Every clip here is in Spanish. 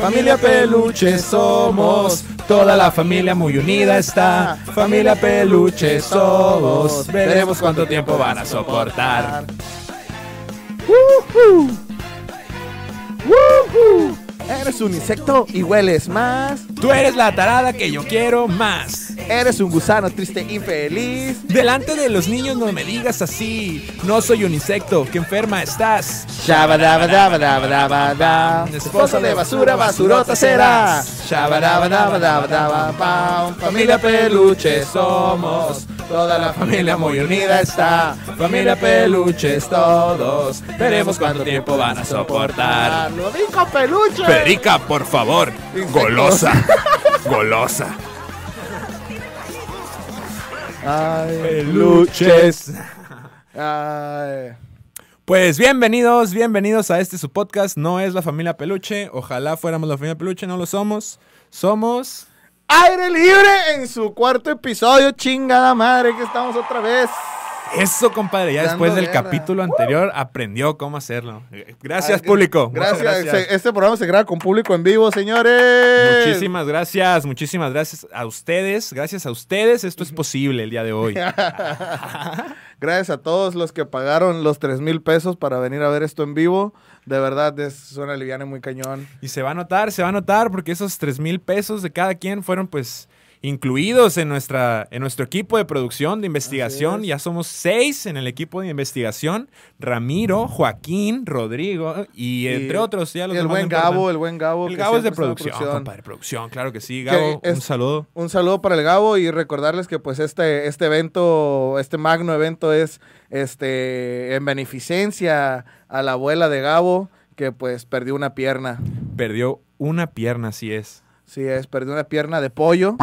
Familia Peluche somos, toda la familia muy unida está. Familia Peluche somos, veremos cuánto tiempo van a soportar. ¡Woohoo! ¡Woohoo! Eres un insecto y hueles más. Tú eres la tarada que yo quiero más. Eres un gusano triste infeliz. Delante de los niños no me digas así. No soy un insecto, que enferma estás. Esposa de basura, basurota será. Shabadabadabadabada. Familia Peluche somos, toda la familia muy unida está. Familia Peluches todos, veremos cuánto tiempo van a soportar. Lo dijo peluche. Perica, por favor, golosa, golosa. Ay, Peluches. Ay. Pues bienvenidos, bienvenidos a este su podcast. No es la familia Peluche. Ojalá fuéramos la familia Peluche, no lo somos. Somos. Aire libre en su cuarto episodio, chingada madre, que estamos otra vez. Eso, compadre. Ya después del guerra. capítulo anterior aprendió cómo hacerlo. Gracias, Ay, público. Gracias. Este programa se graba con público en vivo, señores. Muchísimas gracias, muchísimas gracias a ustedes. Gracias a ustedes, esto es posible el día de hoy. Gracias a todos los que pagaron los 3 mil pesos para venir a ver esto en vivo. De verdad, es una liviana y muy cañón. Y se va a notar, se va a notar, porque esos 3 mil pesos de cada quien fueron pues incluidos en, nuestra, en nuestro equipo de producción, de investigación. es. Ya somos seis en el equipo de investigación. Ramiro, Joaquín, Rodrigo y entre otros. Ya los y el buen. Gabo, el buen Gabo. El Gabo es de en producción, compadre, producción, claro que sí. Gabo, es- un saludo. Un saludo para el Gabo y recordarles que pues este, este evento, este magno evento es este en beneficencia a la abuela de Gabo que pues perdió una pierna. Perdió una pierna, así es. Sí, es, perdió una pierna de pollo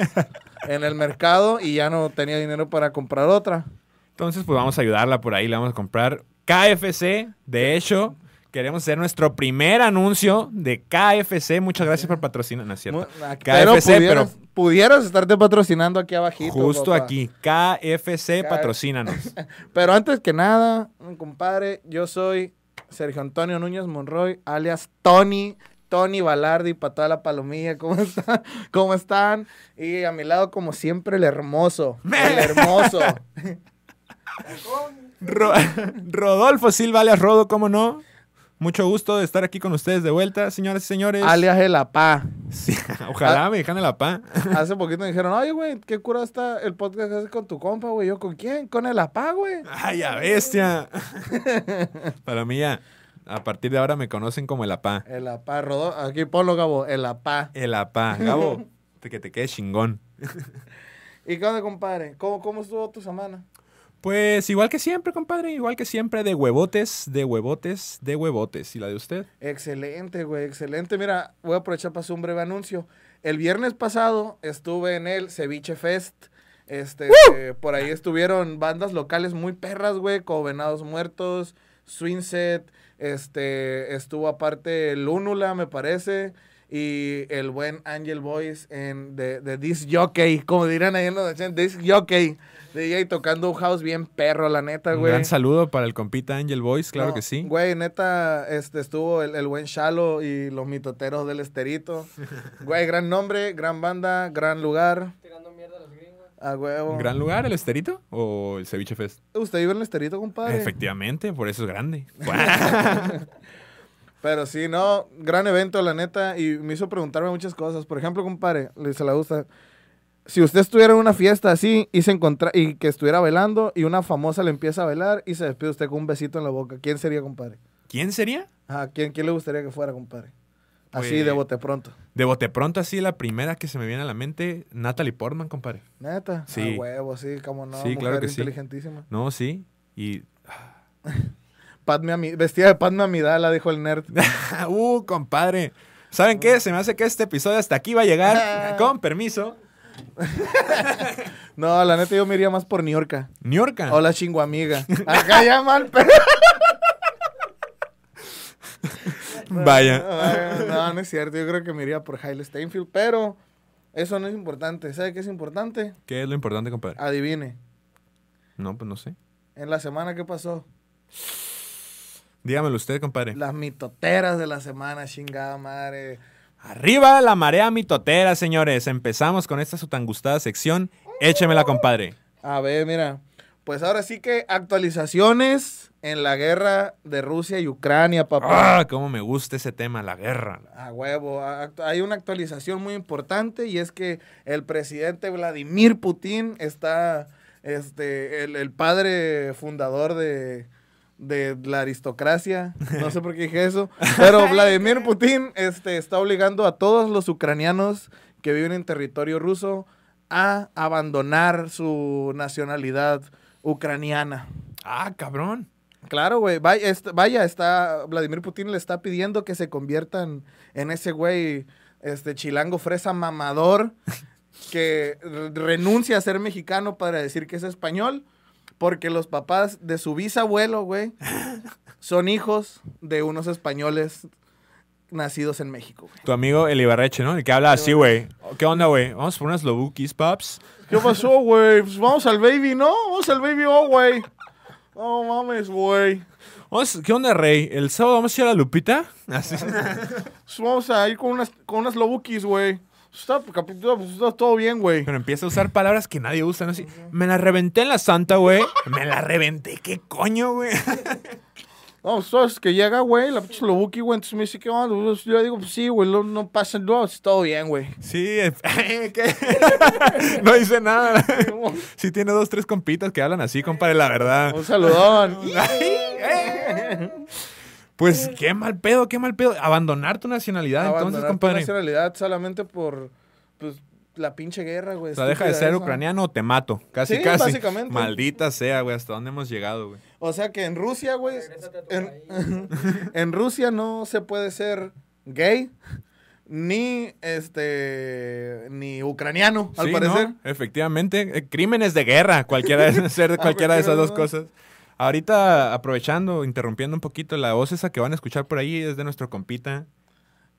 en el mercado y ya no tenía dinero para comprar otra. Entonces, pues vamos a ayudarla por ahí, le vamos a comprar KFC. De hecho, queremos hacer nuestro primer anuncio de KFC. Muchas gracias por patrocinar, ¿no es cierto? Pero KFC, pudieras, pero pudieras estarte patrocinando aquí abajito. justo papá. aquí, KFC, patrocínanos. Pero antes que nada, compadre, yo soy Sergio Antonio Núñez Monroy, alias Tony, Tony Balardi, para toda la palomilla, ¿cómo están? ¿Cómo están? Y a mi lado, como siempre, el hermoso, el hermoso. Ro- Rodolfo Silva, alias Rodo, ¿cómo no? Mucho gusto de estar aquí con ustedes de vuelta, señores y señores. alias el apá. Sí, ojalá me dejan la pa. Hace poquito me dijeron, oye, güey, qué cura está el podcast que haces con tu compa, güey. Yo, ¿con quién? Con el apá, güey. ¡Ay, a bestia! Para mí ya, a partir de ahora me conocen como el apá. El apá, Rodó. Aquí ponlo, Gabo, el apá. El apá. Gabo, que te quede chingón. ¿Y qué onda, compadre? ¿Cómo, cómo estuvo tu semana? Pues igual que siempre, compadre, igual que siempre, de huevotes, de huevotes, de huevotes. ¿Y la de usted? Excelente, güey, excelente. Mira, voy a aprovechar para hacer un breve anuncio. El viernes pasado estuve en el Ceviche Fest. Este, eh, por ahí estuvieron bandas locales muy perras, güey, como Venados Muertos, Swingset, este, estuvo aparte Lúnula, me parece, y el buen Angel Boys en de, de Disc Jockey, como dirán ahí en los 80, Disc Jockey, DJ tocando un house bien perro, la neta, Un güey. gran saludo para el compita Angel Boys, claro No, que sí. Güey, neta, este, estuvo el, el buen Shalo y los mitoteros del Esterito. Güey, gran nombre, gran banda, gran lugar. Tirando mierda a huevo. ¿Un gran lugar, el Esterito o el Ceviche Fest? ¿Usted vive en el Esterito, compadre? Efectivamente, por eso es grande. Pero sí, no, gran evento, la neta, y me hizo preguntarme muchas cosas. Por ejemplo, compadre, le se la gusta. Si usted estuviera en una fiesta así y se encontra y que estuviera velando y una famosa le empieza a velar y se despide usted con un besito en la boca, ¿quién sería, compadre? ¿Quién sería? Ajá, ¿quién, quién le gustaría que fuera, compadre? Así Pues- de bote pronto. De bote pronto, así la primera que se me viene a la mente, Natalie Portman, compadre. Neta. Sí. A huevo, sí, como no. Sí, mujer claro que sí. inteligentísima. No, sí. Y. Padme Ami- vestida de Padme Amidala, dijo el nerd. uh, compadre. ¿Saben qué? Se me hace que este episodio hasta aquí va a llegar. Con permiso. No, la neta yo me iría más por New York. Niorca. Hola, chinguamiga. Acá ya mal, Vaya. No, no es cierto. Yo creo que me iría por Haile Steinfeld, pero eso no es importante. ¿Sabe qué es importante? ¿Qué es lo importante, compadre? Adivine. No, pues no sé. En la semana, ¿qué pasó? Dígamelo usted, compadre. Las mitoteras de la semana, chingada madre. Arriba la marea mitotera, señores. Empezamos con esta su tan gustada sección. Échemela, compadre. A ver, mira. Pues ahora sí que actualizaciones en la guerra de Rusia y Ucrania, papá. Ah, cómo me gusta ese tema, la guerra. A huevo. Hay una actualización muy importante y es que el presidente Vladimir Putin está, este, el, el padre fundador de, de la aristocracia. No sé por qué dije eso. Pero Vladimir Putin este, está obligando a todos los ucranianos que viven en territorio ruso a abandonar su nacionalidad ucraniana. Ah, cabrón. Claro, güey. Vaya, est- vaya, está. Vladimir Putin le está pidiendo que se conviertan en ese güey, este chilango fresa mamador, que re- renuncia a ser mexicano para decir que es español, porque los papás de su bisabuelo, güey, son hijos de unos españoles nacidos en México, güey. Tu amigo el Ibarreche, ¿no? El que habla así, güey. ¿Qué onda, güey? Vamos por unas lobukis, paps. ¿Qué pasó, güey? Pues vamos al baby, ¿no? Vamos al baby, oh, güey. No mames, güey. ¿Qué onda, rey? ¿El sábado vamos a ir a la Lupita? Así. Pues vamos a ir con unas, con unas lobukis, güey. Está, capítulo, pues, está todo bien, güey. Pero empieza a usar palabras que nadie usa, ¿no? Así, me la reventé en la santa, güey. Me la reventé, ¿qué coño, güey? No, pues, que llega, güey, la pinche lobuki, güey. Entonces me dice, ¿qué onda? Pues, Yo le digo, pues sí, güey, no, no pasa nada, está todo bien, güey. Sí, eh, ¿qué? no dice nada. Sí tiene dos, tres compitas que hablan así, compadre, la verdad. Un saludón. Pues qué mal pedo, qué mal pedo. Abandonar tu nacionalidad, entonces, Abandonar tu compadre. nacionalidad solamente por, pues, la pinche guerra, güey. O sea, deja de ser esa. ucraniano o te mato. Casi, Sí, casi. básicamente. Maldita sea, güey, hasta dónde hemos llegado, güey. O sea que en Rusia, güey, en, en Rusia no se puede ser gay, ni, este, ni ucraniano, al Sí, parecer. ¿no? Efectivamente, eh, crímenes de guerra, cualquiera de ser Ah, cualquiera de esas dos cosas. Ahorita, aprovechando, interrumpiendo un poquito, la voz esa que van a escuchar por ahí es de nuestro compita,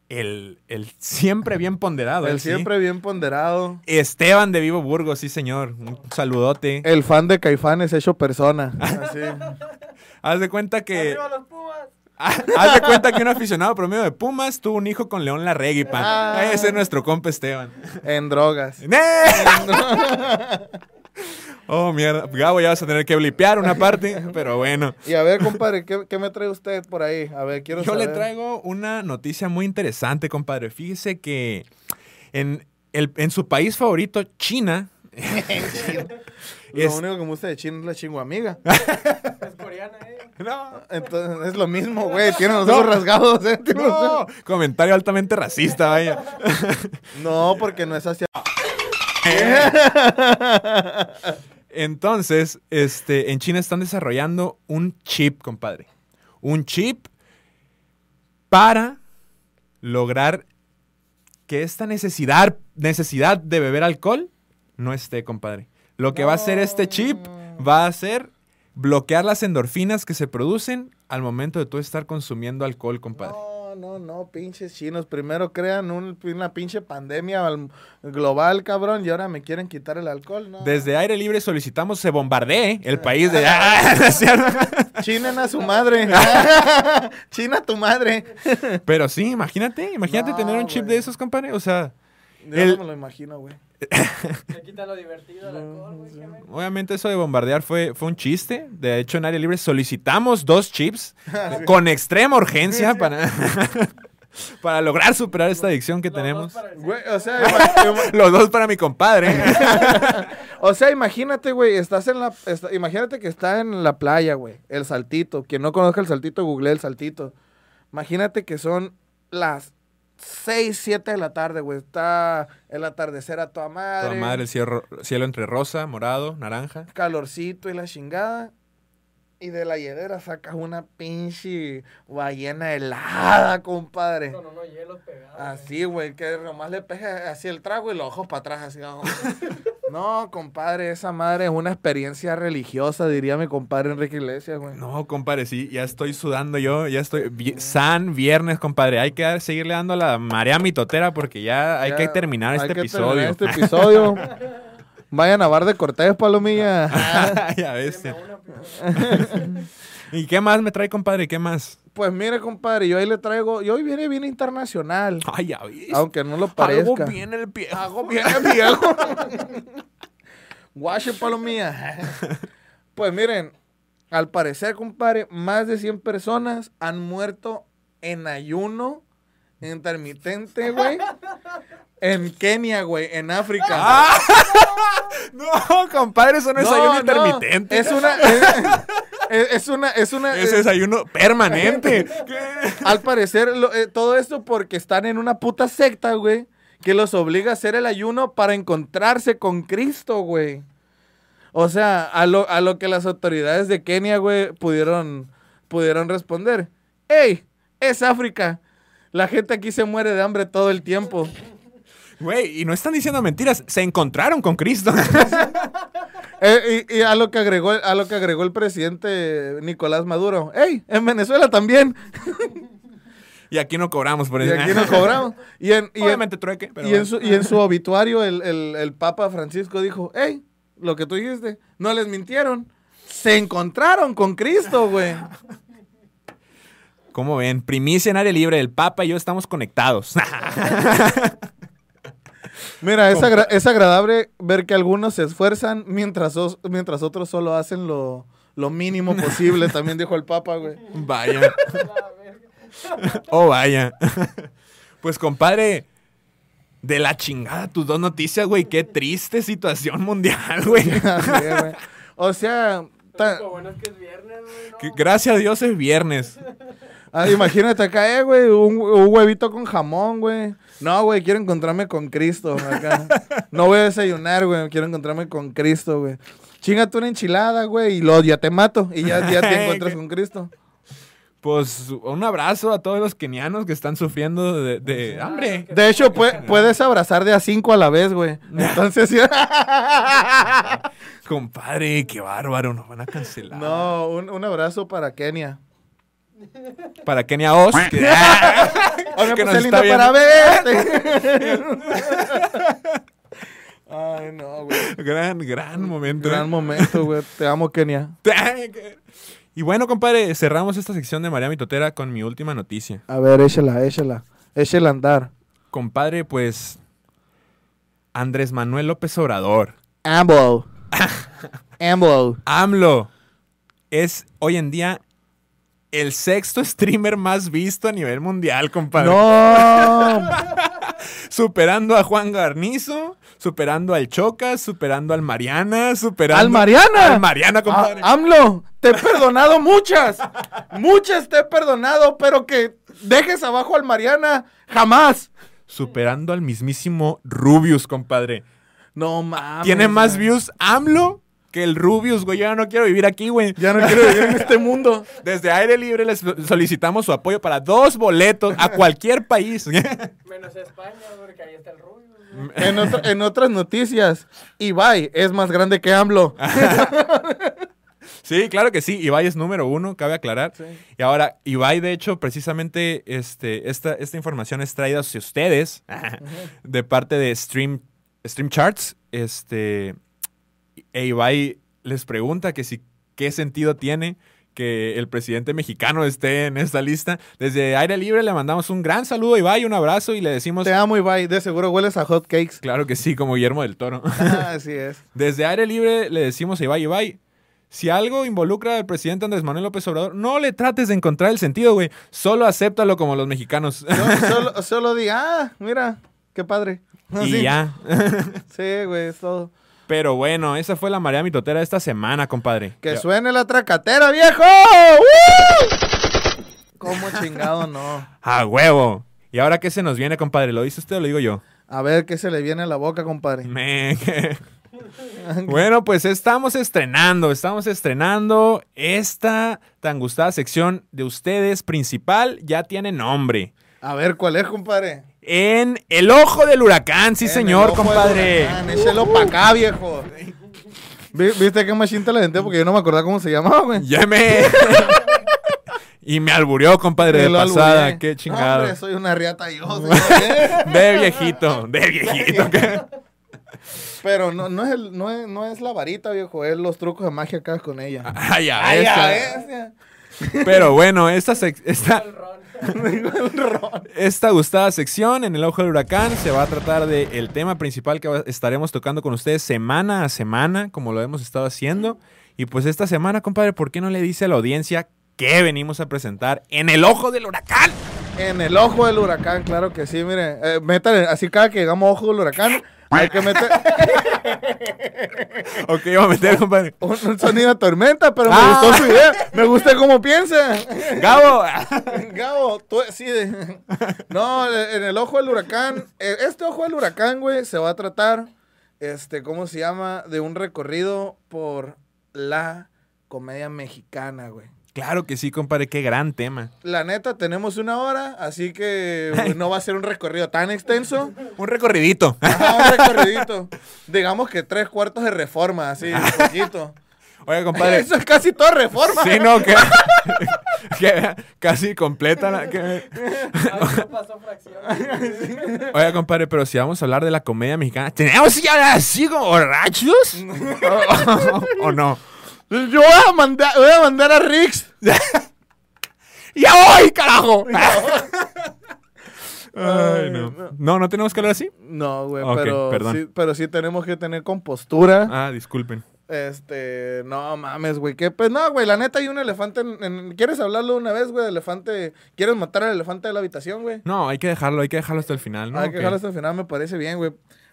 el, el siempre bien ponderado. El sí. siempre bien ponderado. Esteban de Vivo Burgos, sí señor. Un saludote. El fan de Caifanes hecho persona. Así. Haz de cuenta que... ¡Arriba los Pumas! Haz de cuenta que un aficionado promedio de Pumas tuvo un hijo con León Larregui, pan. Ah. Ese es nuestro compa Esteban. en drogas. ¡Nee! Oh, mierda. Gabo, ya vas a tener que blipear una parte, pero bueno. Y a ver, compadre, ¿qué, qué me trae usted por ahí? A ver, quiero Yo le traigo una noticia muy interesante, compadre. Fíjese que en, el, en su país favorito, China, Lo es- único que me gusta de China es la chinguamiga. Es coreana, eh. No, Entonces es lo mismo, güey. Tiene los ojos rasgados, ¿eh? Tiene los no, ojos- comentario altamente racista, vaya. No, porque no es hacia. Entonces, este, en China están desarrollando un chip, compadre. Un chip para lograr que esta necesidad, necesidad de beber alcohol no esté, compadre. Lo que va a hacer este chip va a ser bloquear las endorfinas que se producen al momento de tú estar consumiendo alcohol, compadre. No, no, no, pinches chinos. Primero crean un- una pinche pandemia al- global, cabrón, y ahora me quieren quitar el alcohol, ¿no? Desde aire libre solicitamos se bombardee el país de... ¡Ah! Chinen a su madre. China a tu madre. Pero sí, imagínate, imagínate No, tener un chip de esos, compadre. O sea, Yo El- no me lo imagino, güey. Le quita lo divertido al alcohol, güey. qué ven. obviamente eso de bombardear fue, fue un chiste. De hecho, en área libre solicitamos dos chips con extrema urgencia para, para lograr superar esta adicción que Los tenemos. Güey, o sea, Los dos para mi compadre. o sea, imagínate, güey, estás en la, está- imagínate que está en la playa, güey, el saltito. Quien no conozca el saltito, google el saltito. Imagínate que son las 6, 7 de la tarde, güey. Está el atardecer a toda madre. Toda madre, el cielo, cielo entre rosa, morado, naranja. calorcito y la chingada. Y de la hielera sacas una pinche ballena helada, compadre. Con unos hielos pegados. Así, güey, que nomás le pega así el trago y los ojos para atrás, así. No, compadre, esa madre es una experiencia religiosa, diría mi compadre Enrique Iglesias, güey. No, compadre, sí, ya estoy sudando yo, ya estoy... vi- San viernes, compadre, hay que dar- seguirle dando la marea mitotera porque ya hay Ya, que terminar hay este que episodio. terminar este episodio. Vayan a Bar de Cortés, Palomilla. ya ves. ¿Y qué más me trae, compadre? ¿Qué más? Pues mire, compadre, yo ahí le traigo. Yo hoy viene bien internacional. Ay, ya ves. Aunque no lo Algo parezca. bien el pie. Hago bien el viejo. Guache palomía. Pues miren, al parecer, compadre, más de 100 personas han muerto en ayuno intermitente, güey. En Kenia, güey, en África. Ah, No, compadre, eso no es No, ayuno no, intermitente. Es una. Es, es- es una. Es una. Es desayuno permanente. Al parecer, lo- eh, todo esto porque están en una puta secta, güey, que los obliga a hacer el ayuno para encontrarse con Cristo, güey. O sea, a lo, a lo que las autoridades de Kenia, güey, pudieron, pudieron responder. ¡Ey! Es África. La gente aquí se muere de hambre todo el tiempo. Güey, y no están diciendo mentiras. Se encontraron con Cristo. Eh, y, y a lo que agregó a lo que agregó el presidente Nicolás Maduro. ¡Ey! En Venezuela también. y aquí no cobramos por Y eso. aquí nos cobramos. Y en, y en- Obviamente trueque, pero y, en su, y en su obituario el, el- el Papa Francisco dijo, hey, lo que tú dijiste, no les mintieron. Se encontraron con Cristo, güey. ¿Cómo ven? Primicia en área libre. El Papa y yo estamos conectados. Mira, es, agra- es agradable ver que algunos se esfuerzan mientras, mientras otros solo hacen lo, lo mínimo posible, también dijo el Papa, güey. vaya. Oh, vaya. pues, compadre, de la chingada tus dos noticias, güey. Qué triste situación mundial, güey. O sea, Lo bueno es que es viernes, güey. ¿no? Que Gracias a Dios es viernes. ah, imagínate acá, eh, güey, un, un huevito con jamón, güey. No, güey, quiero encontrarme con Cristo acá. No voy a desayunar, güey, quiero encontrarme con Cristo, güey. Chingate una enchilada, güey, y luego ya te mato y ya, ya te encuentras con Cristo. Pues un abrazo a todos los kenianos que están sufriendo de, de hambre. De hecho, pue- puedes abrazar de a cinco a la vez, güey. Entonces, Compadre, qué bárbaro, nos van a cancelar. no, un, un abrazo para Kenia. Para Kenia Oz. que- Oiga, Que pues nos es lindo está para verte. Ay, no, güey. gran, gran momento. Gran momento, güey. Te amo, Kenia. Y bueno, compadre, cerramos esta sección de María Mitotera con mi última noticia. A ver, échala, échala. Échala a andar. Compadre, pues. Andrés Manuel López Obrador. Ambo. Ambo. AMLO es hoy en día el sexto streamer más visto a nivel mundial, compadre. No. Superando a Juan Garnizo, superando al Chocas, superando al Mariana, superando. ¿Al Mariana? Al Mariana, compadre. A- AMLO, te he perdonado muchas. Muchas te he perdonado, pero que dejes abajo al Mariana, jamás. Superando al mismísimo Rubius, compadre. No mames. Tiene más views AMLO que el Rubius, güey. Yo ya no quiero vivir aquí, güey. Ya no quiero vivir en este mundo. Desde Aire Libre les solicitamos su apoyo para dos boletos a cualquier país. Menos España, porque ahí está el. En, otra- en otras noticias, Ibai es más grande que AMLO. Sí, claro que sí. Ibai es número uno, cabe aclarar. Y ahora, Ibai, de hecho, precisamente este, esta, esta información es traída hacia ustedes de parte de Stream, Stream Charts. Este, e Ibai les pregunta que si qué sentido tiene que el presidente mexicano esté en esta lista. Desde Aire Libre le mandamos un gran saludo a Ibai, un abrazo y le decimos, Te amo, Ibai. De seguro hueles a hot cakes. claro que sí, como Guillermo del Toro. Así es. Desde Aire Libre le decimos a Ibai, Ibai, si algo involucra al presidente Andrés Manuel López Obrador, no le trates de encontrar el sentido, güey. Solo acéptalo como los mexicanos. Solo, solo, solo di, ah, mira, qué padre. y Sí. ya. Sí, güey, es todo. Pero bueno, esa fue la marea mitotera de esta semana, compadre. Que suene la tracatera, viejo. ¡Uh! ¿Cómo chingado no? ¡A huevo! ¿Y ahora qué se nos viene, compadre? ¿Lo dice usted o lo digo yo? A ver qué se le viene a la boca, compadre. Me- bueno, pues estamos estrenando, estamos estrenando esta tan gustada sección de ustedes principal, ya tiene nombre. A ver, ¿cuál es, compadre? En el ojo del huracán, sí En el señor, ojo del compadre. huracán, Échelo pa' acá, viejo. Vi- ¿Viste qué la denté? Porque yo no me acordaba cómo se llamaba, güey. Ya me... y me alburió, compadre, de pasada. Qué No, chingado. hombre, soy una riata yo. de viejito, de viejito. Pero no, no, es el, no, es, no es la varita, viejo, es los trucos de magia que hagas con ella. Ay, ya Ay, ah. ves, Pero bueno, esta, sec- esta, El. esta gustada sección en el ojo del huracán se va a tratar del tema principal que estaremos tocando con ustedes semana a semana, como lo hemos estado haciendo. Y pues esta semana, compadre, ¿por qué no le dice a la audiencia qué venimos a presentar en el ojo del huracán? En el ojo del huracán, claro que sí, mire. Eh, métale, así cada que llegamos ojo del huracán, hay que meter Ok, vamos a meter, compadre. un, un sonido de tormenta, pero me Ah. gustó su idea. Me gusta cómo piensa. Gabo. Gabo, tú sí de... No, en el ojo del huracán, eh, este ojo del huracán, güey, se va a tratar, este, ¿cómo se llama? De un recorrido por la comedia mexicana, güey. Claro que sí, compadre, qué gran tema. La neta, tenemos una hora, así que pues, no va a ser un recorrido tan extenso. Un recorridito. Ajá, un recorridito. Digamos que tres cuartos de reforma, así, un poquito. Oiga, compadre. Eso es casi todo reforma. Sí, no, que, que casi completa la... que- Ahí no pasó fracción. Oiga, compadre, pero si vamos a hablar de la comedia mexicana, ¿tenemos que hablar así como borrachos? ¿O, o no? Yo voy a mandar, voy a mandar a Rix. ¡Ya voy, carajo! Ay, no. No, ¿no tenemos que hablar así? No, güey, pero, perdón. sí, pero sí tenemos que tener compostura. Ah, disculpen. Este, no mames, güey. Que pues no, güey. La neta hay un elefante. En, en- ¿Quieres hablarlo una vez, güey? Elefante. ¿Quieres matar al elefante de la habitación, güey? No, hay que dejarlo, hay que dejarlo hasta el final, ¿no? hay que dejarlo hasta el final, me parece bien, güey.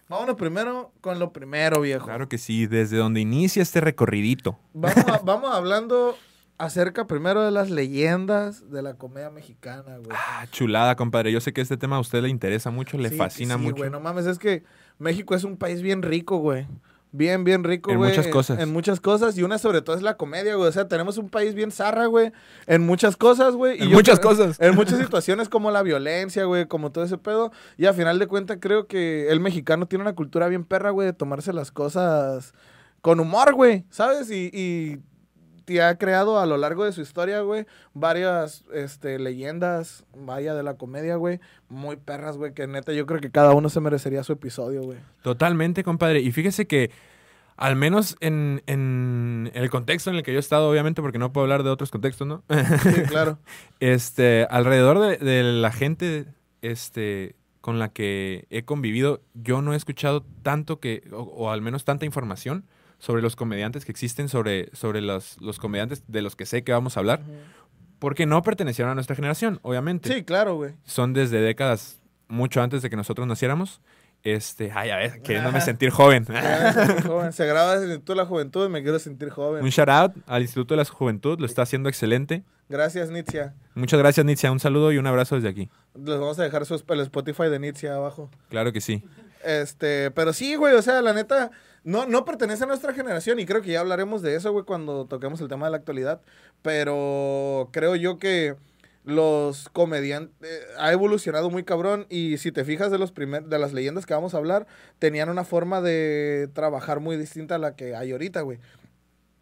Vámonos primero con lo primero, viejo. Claro que sí, desde donde inicia este recorridito. Vamos, a- vamos hablando acerca primero de las leyendas de la comedia mexicana, güey. Ah, chulada, compadre. Yo sé que este tema a usted le interesa mucho, le Sí, fascina sí, mucho. güey, no mames, es que México es un país bien rico, güey. Bien, bien rico, En güey. muchas cosas. En, muchas cosas. Y una sobre todo es la comedia, güey. O sea, tenemos un país bien zarra, güey. En muchas cosas, güey. y En yo muchas cosas. En muchas situaciones como la violencia, güey. Como todo ese pedo. Y a final de cuentas creo que el mexicano tiene una cultura bien perra, güey. De tomarse las cosas con humor, güey. ¿Sabes? Y... y te ha creado a lo largo de su historia, güey, varias este, leyendas, vaya, de la comedia, güey, muy perras, güey, que neta yo creo que cada uno se merecería su episodio, güey. Totalmente, compadre. Y fíjese que, al menos en, en el contexto en el que yo he estado, obviamente, porque no puedo hablar de otros contextos, ¿no? Sí, claro. este, alrededor de, de la gente este, con la que he convivido, yo no he escuchado tanto que, o, o al menos tanta información sobre los comediantes que existen, sobre, sobre los, los comediantes de los que sé que vamos a hablar, porque no pertenecieron a nuestra generación, obviamente. Sí, claro, güey. Son desde décadas mucho antes de que nosotros naciéramos. Este, ay, a ver, queriéndome sentir joven. Joven, Se graba desde el Instituto de la Juventud y me quiero sentir joven. Un shout out al Instituto de la Juventud, lo está haciendo excelente. Gracias, Nitzia. Muchas gracias, Nitzia. Un saludo y un abrazo desde aquí. Les vamos a dejar su, el Spotify de Nitzia abajo. Claro que sí. Este, pero sí, güey, o sea, la neta, no, no pertenece a nuestra generación y creo que ya hablaremos de eso, güey, cuando toquemos el tema de la actualidad. Pero creo yo que los comediantes ha evolucionado muy cabrón y si te fijas de los primer, de las leyendas que vamos a hablar, tenían una forma de trabajar muy distinta a la que hay ahorita, güey.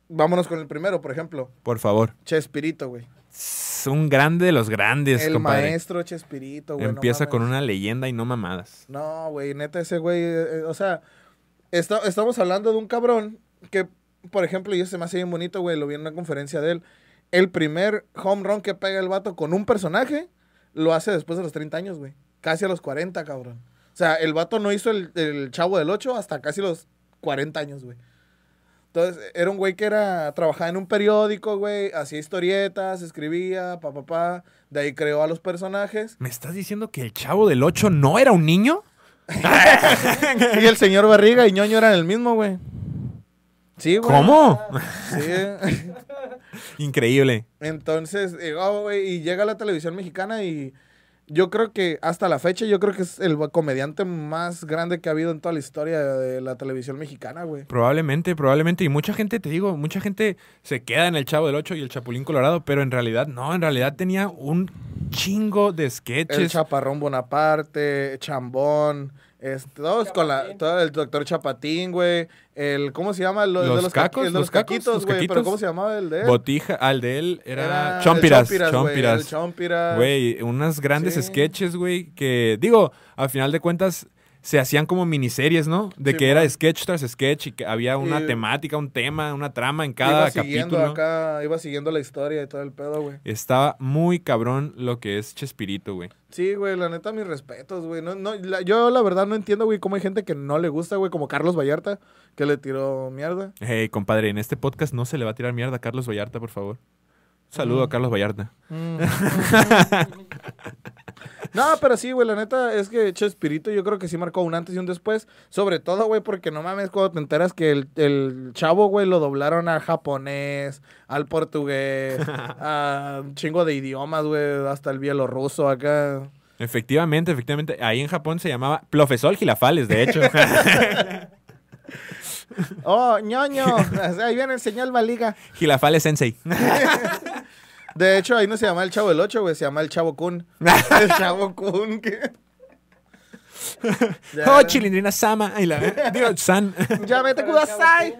Vámonos con el primero, por ejemplo, Por favor. Chespirito, güey. Es un grande de los grandes, El compadre. maestro Chespirito, güey. no Empieza con una leyenda y no mamadas. No, güey, neta, ese güey, eh, eh, o sea, está- estamos hablando de un cabrón que, por ejemplo, yo se me hace bien bonito, güey, lo vi en una conferencia de él. El primer home run que pega el vato con un personaje, lo hace después de los 30 años, güey. Casi a los 40, cabrón. O sea, el vato no hizo el, el chavo del 8 hasta casi los 40 años, güey. Entonces, era un güey que era, trabajaba en un periódico, güey, hacía historietas, escribía, pa, pa, pa. De ahí creó a los personajes. ¿Me estás diciendo que el chavo del 8 no era un niño? Y el señor Barriga y ñoño eran el mismo, güey. Sí, güey. ¿Cómo? Sí. Increíble. Entonces, eh, oh, güey, y llega la televisión mexicana y yo creo que hasta la fecha, yo creo que es el comediante más grande que ha habido en toda la historia de la televisión mexicana, güey. Probablemente, probablemente. Y mucha gente, te digo, mucha gente se queda en el Chavo del 8 y el Chapulín Colorado, pero en realidad no, en realidad tenía un chingo de El sketches. Chaparrón Bonaparte, Chambón, este, todos con la, todo el doctor Chapatín, güey. El, ¿cómo se llama? Lo- Los de los ca- cacos, el de los los cacos, caquitos, güey. Pero. ¿cómo se llamaba el de él? Botija, al de él era, el Chompiras, el Chompiras. Güey, unas grandes Sí. sketches, güey, que digo, a final de cuentas se hacían como miniseries, ¿no? De Sí, que era sketch tras sketch y que había una Y- temática, un tema, una trama en cada iba siguiendo capítulo. acá, iba siguiendo la historia y todo el pedo, güey. Estaba muy cabrón lo que es Chespirito, güey. Sí, güey, la neta, mis respetos, güey. No, no, la- yo la verdad no entiendo, güey, cómo hay gente que no le gusta, güey, como Carlos Vallarta, que le tiró mierda. Hey, compadre, en este podcast no se le va a tirar mierda a Carlos Vallarta, por favor. Saludo a Mm. Carlos Vallarta. Mm. no, pero sí, güey, la neta es que Chespirito yo creo que sí marcó un antes y un después. Sobre todo, güey, porque no mames cuando te enteras que el, el chavo, güey, lo doblaron al japonés, al portugués, a un chingo de idiomas, güey, hasta el bielorruso acá. Efectivamente, efectivamente. Ahí en Japón se llamaba Profesor Gilafales, de hecho. Oh, ñoño, ahí viene el señor Baliga. Gilafales Sensei. De hecho, ahí no se llama el chavo del 8, güey, se llama el chavo Kun. el chavo Kun, que... oh, Chilindrina Sama. Ay, la, digo, San. Ya vete chavo kudasai.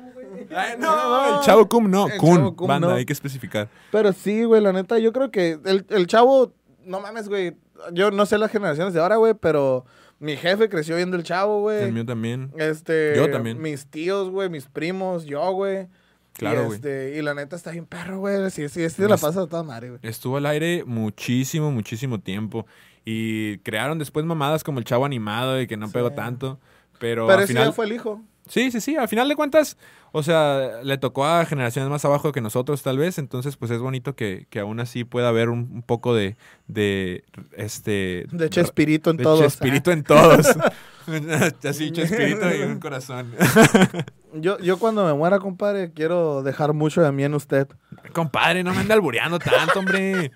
Ay, no, el Chavo Cum no. El Kun. Chavo Kun, Banda, no. hay que especificar. Pero sí, güey, la neta, yo creo que el, el chavo, no mames, güey. Yo no sé las generaciones de ahora, güey, pero mi jefe creció viendo el chavo, güey. El mío también. Este, Yo también. Mis tíos, güey, mis primos, yo, güey. Claro, y, este, y la neta está bien perro, güey. Sí, sí, sí, la pasa a toda madre, güey. Estuvo al aire muchísimo, muchísimo tiempo. Y crearon después mamadas como el chavo animado y que no Sí. pegó tanto. Pero, Pero al ese final. ya fue el hijo. Sí, sí, sí. Al final de cuentas, o sea, le tocó a generaciones más abajo que nosotros, tal vez. Entonces, pues es bonito que, que aún así pueda haber un, un poco de, de este. De Chespirito en de todos. Chespirito en todos. así, Chespirito y un corazón. Yo, yo cuando me muera, compadre, quiero dejar mucho de mí en usted. Compadre, no me anda albureando tanto, hombre.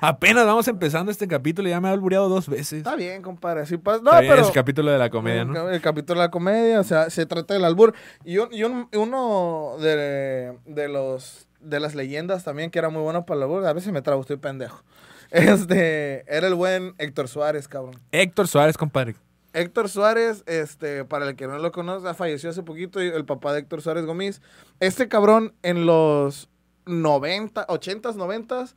Apenas vamos empezando este capítulo y ya me ha albureado dos veces. Está bien, compadre. Así pasa. No, Está bien, pero... es el capítulo de la comedia, ¿no? el capítulo de la comedia, o sea, se trata del albur. Y, un- y un- uno de, de los de las leyendas también que era muy bueno para el albur, a veces me trabo, estoy pendejo. Este, era el buen Héctor Suárez, cabrón. Héctor Suárez, compadre. Héctor Suárez, este, para el que no lo conoce, falleció hace poquito, el papá de Héctor Suárez Gómez. Este cabrón en los 90, 80s, 90s,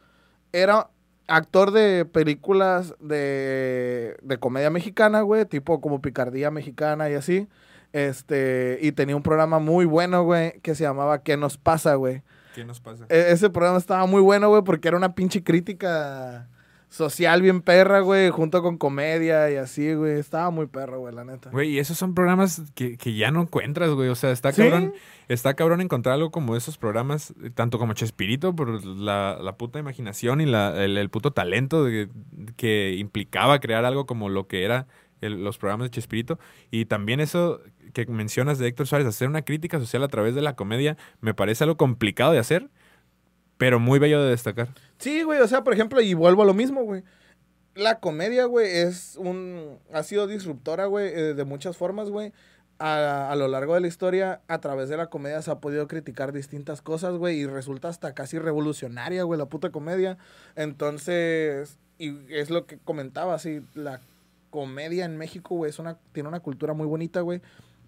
era actor de películas de, de comedia mexicana, güey, tipo como Picardía Mexicana y así. Este, y tenía un programa muy bueno, güey, que se llamaba ¿Qué nos pasa, güey? ¿Qué nos pasa? E- ese programa estaba muy bueno, güey, porque era una pinche crítica social bien perra, güey, junto con comedia y así, güey. Estaba muy perro, güey, la neta. Güey, y esos son programas que, que ya no encuentras, güey. O sea, está ¿Sí? cabrón. Está cabrón encontrar algo como esos programas, eh, tanto como Chespirito, por la, la puta imaginación y la, el, el puto talento de- que implicaba crear algo como lo que era el- los programas de Chespirito. Y también eso que mencionas de Héctor Suárez, hacer una crítica social a través de la comedia, me parece algo complicado de hacer, pero muy bello de destacar. Sí, güey, o sea, por ejemplo, y vuelvo a lo mismo, güey. La comedia, güey, es un... Ha sido disruptora, güey, eh, de muchas formas, güey. A, a lo largo de la historia, a través de la comedia se ha podido criticar distintas cosas, güey, y resulta hasta casi revolucionaria, güey, la puta comedia. Entonces, y es lo que comentaba, así, la comedia en México, güey, es una, tiene una cultura muy bonita, güey,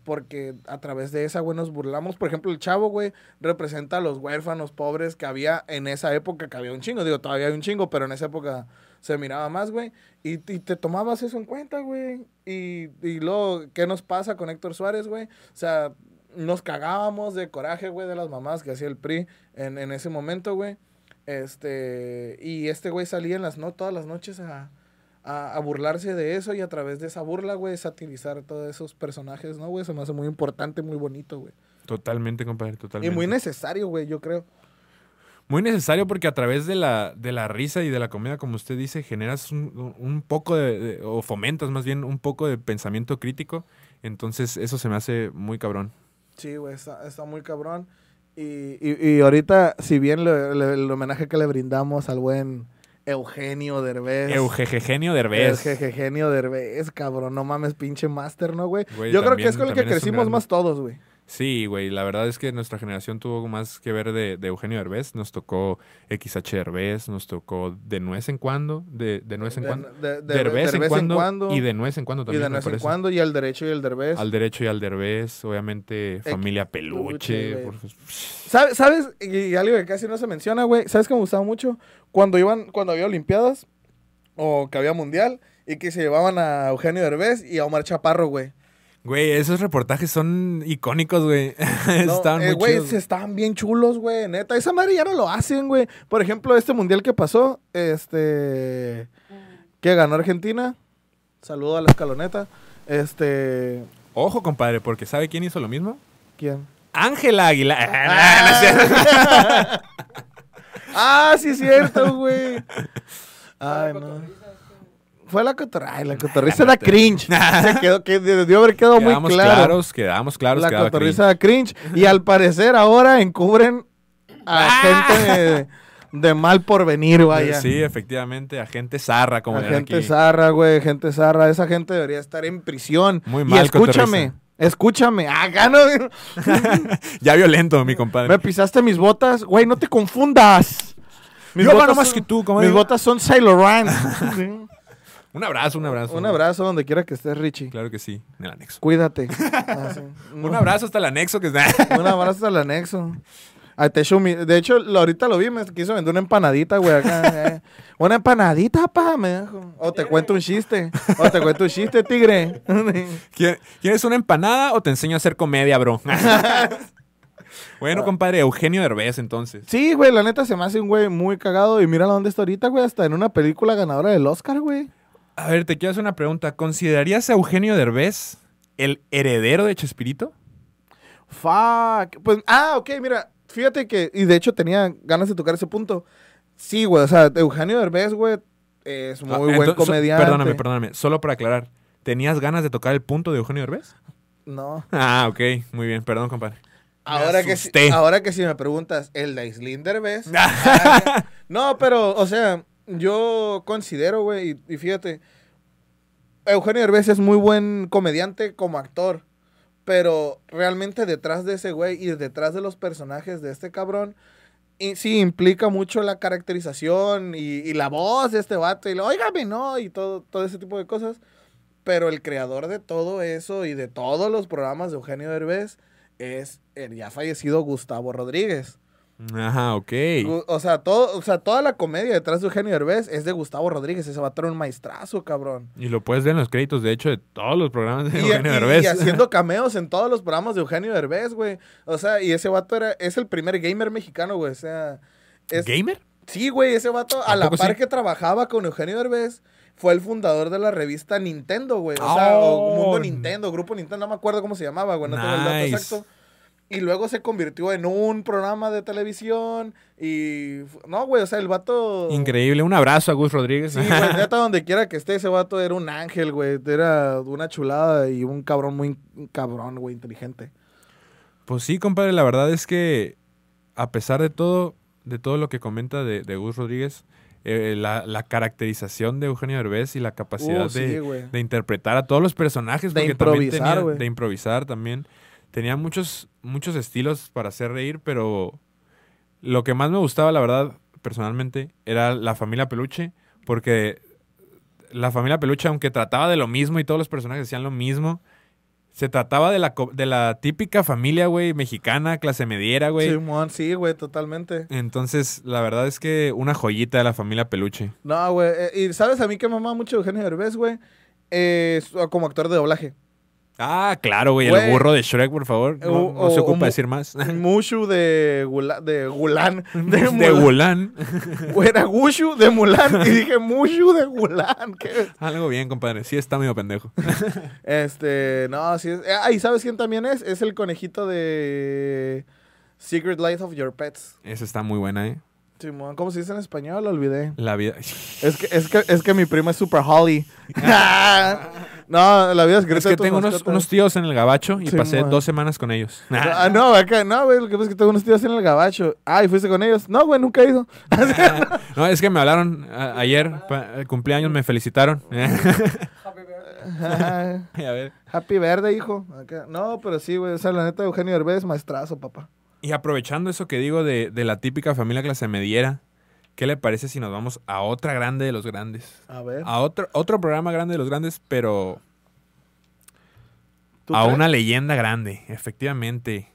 porque a través de esa, güey, nos burlamos. Por ejemplo, el chavo, güey, representa a los huérfanos pobres que había en esa época, que había un chingo. Digo, todavía hay un chingo, pero en esa época se miraba más, güey. Y, y te tomabas eso en cuenta, güey. Y, y luego, ¿qué nos pasa con Héctor Suárez, güey? O sea, nos cagábamos de coraje, güey, de las mamás que hacía el PRI en, en ese momento, güey. Este, y este güey salía en las no todas las noches a, a, a burlarse de eso y a través de esa burla, güey, satirizar todos esos personajes, ¿no, güey? Se me hace muy importante, muy bonito, güey. Totalmente, compadre, Y totalmente. muy necesario, güey, yo creo. Muy necesario porque a través de la, de la risa y de la comedia, como usted dice, generas un, un poco de, de- o fomentas más bien un poco de pensamiento crítico. Entonces eso se me hace muy cabrón. Sí, güey, está, está muy cabrón. Y, y, y ahorita, si bien le- le- el homenaje que le brindamos al buen Eugenio Derbez. Eugenio Derbez. Eugenio Derbez, cabrón. No mames, pinche máster, ¿no, güey? Güey, Yo creo que es con el que crecimos más todos, güey. Sí, güey, la verdad es que nuestra generación tuvo más que ver de, de Eugenio Derbez. Nos tocó XH Derbez, nos tocó de nuez en cuando, de, de nuez en De- cuando. de- de- Derbez, en, cuando, y de nuez en cuando y también. de me vez en cuando, y al derecho y el Derbez. Al derecho y al Derbez, obviamente familia Peluche. por- ¿Sabes? ¿Sabes? Y, y algo que casi no se menciona, güey. ¿Sabes que me gustaba mucho? Cuando iban, cuando había Olimpiadas o que había Mundial y que se llevaban a Eugenio Derbez y a Omar Chaparro, güey. Güey, esos reportajes son icónicos, güey. No, Estaban eh, muy güey, chidos. se estaban bien chulos, güey, neta. Esa madre ya no lo hacen, güey. Por ejemplo, este mundial que pasó, este. que ganó Argentina. Saludo a la escaloneta. Este. Ojo, compadre, porque ¿sabe quién hizo lo mismo? ¿Quién? Ángela Aguilar. Ah. Ah, sí, es cierto, güey. Ay, no. Fue la cotorriza. Ay, la cotorriza era cringe. Se quedó, que debió haber quedado muy Quedamos claro. claros, quedamos claros. la cotorriza era cringe. Y al parecer ahora encubren a Ah. gente de, de mal porvenir, vaya. Sí, efectivamente, agente zarra, como A gente aquí. zarra, güey, gente zarra. Esa gente debería estar en prisión. Muy Y mal, escúchame, escúchame. Acá no. Ya violento, mi compadre. Me pisaste mis botas. Güey, no te confundas. Mis Yo botas más son- que tú, como Mis botas son Laurent. Sí. Un abrazo, un abrazo. Un abrazo donde quiera que estés, Richie. Claro que sí, en el anexo. Cuídate. Ah, sí. Un abrazo hasta el anexo que. Un abrazo al anexo. Ay, te echo mi- De hecho, ahorita lo vi, me quiso vender una empanadita, güey, acá. eh. Una empanadita, pa, me dijo. O te cuento un chiste. O te cuento un chiste, tigre. ¿Quier- ¿Quieres una empanada o te enseño a hacer comedia, bro? bueno, compadre, Eugenio Derbez, entonces. Sí, güey, la neta se me hace un güey muy cagado. Y mira dónde está ahorita, güey, hasta en una película ganadora del Oscar, güey. A ver, te quiero hacer una pregunta. ¿Considerarías a Eugenio Derbez el heredero de Chespirito? Fuck. Pues, ah, ok, mira, fíjate que, y de hecho tenía ganas de tocar ese punto. Sí, güey, o sea, Eugenio Derbez, güey, es muy Ah, buen entonces, so- comediante. Perdóname, perdóname. Solo para aclarar. ¿Tenías ganas de tocar el punto de Eugenio Derbez? No. Ah, ok. Muy bien. Perdón, compadre. Ahora que, si, ahora que si me preguntas, ¿el de Aislinn Derbez? Ah, no, pero, o sea, yo considero, güey, y, y fíjate, Eugenio Derbez es muy buen comediante como actor, pero realmente detrás de ese güey y detrás de los personajes de este cabrón, y sí implica mucho la caracterización y, la voz de este vato, y lo, óigame, no, y todo, todo ese tipo de cosas. Pero el creador de todo eso y de todos los programas de Eugenio Derbez es el ya fallecido Gustavo Rodríguez. Ajá, ok. O sea, todo, o sea, toda la comedia detrás de Eugenio Derbez es de Gustavo Rodríguez. Ese va a tener un maestrazo, cabrón. Y lo puedes ver en los créditos, de hecho, de todos los programas de Y, Eugenio y- Derbez. y haciendo cameos en todos los programas de Eugenio Derbez, güey. O sea, y ese vato era, es el primer gamer mexicano, güey. O sea, es, ¿Gamer? sí, güey, ese vato a ¿A la par sí? que trabajaba con Eugenio Derbez, fue el fundador de la revista Nintendo, güey. O sea, o Oh. Mundo Nintendo, Grupo Nintendo, no me acuerdo cómo se llamaba, güey. No tengo el dato exacto. Y luego se convirtió en un programa de televisión. Y. No, güey, o sea, el vato. Increíble. Un abrazo a Gus Rodríguez. Sí, güey, neta, donde quiera que esté, ese vato era un ángel, güey. Era una chulada y un cabrón muy un cabrón, güey, inteligente. Pues sí, compadre, la verdad es que a pesar de todo, de todo lo que comenta de, de Gus Rodríguez, eh, la, la caracterización de Eugenio Derbez y la capacidad Uh, sí, de, de interpretar a todos los personajes, De improvisar, tenía- güey. de improvisar también. Tenía muchos, muchos estilos para hacer reír, pero lo que más me gustaba, la verdad, personalmente, era la familia Peluche, porque la familia Peluche, aunque trataba de lo mismo y todos los personajes decían lo mismo, se trataba de la, de la típica familia, güey, mexicana, clase mediera, güey. Simón, sí, güey, totalmente. Entonces, la verdad es que una joyita de la familia Peluche. No, güey. eh, y sabes a mí que mamá mucho Eugenio Derbez, güey. Eh, como actor de doblaje. Ah, claro, güey, el Güey. burro de Shrek, por favor. No, O- no se o- ocupa o decir más. Mushu de, Gula- de Gulán. De, De Mulan. Era Gushu de Mulan. Y dije Mushu de Gulán. ¿Qué? Algo bien, compadre. Sí está medio pendejo. Este, no, sí es. eh, Ah, ¿y sabes quién también es? Es el conejito de Secret Life of Your Pets. Esa está muy buena, ¿eh? Simón, ¿cómo se dice en español? Lo olvidé. La vida... Es que, es que, es que mi prima es super Holly. No, la vida secreta Es que de tus tengo unos, unos tíos en el gabacho y Sí, pasé man. dos semanas con ellos. Ah, no, acá, no, güey, lo que pasa es que tengo unos tíos en el gabacho. Ah, ¿y fuiste con ellos? No, güey, nunca he ido. no, es que me hablaron a- ayer, pa- el cumpleaños, me felicitaron. A ver. Happy verde, hijo. Acá. No, pero sí, güey, o sea, la neta, Eugenio Derbez, maestrazo, papá. Y aprovechando eso que digo de, de la típica familia clase mediera, ¿qué le parece si nos vamos a otra grande de los grandes? A ver. A otro, otro programa grande de los grandes, pero ¿tú a crees? una leyenda grande, efectivamente.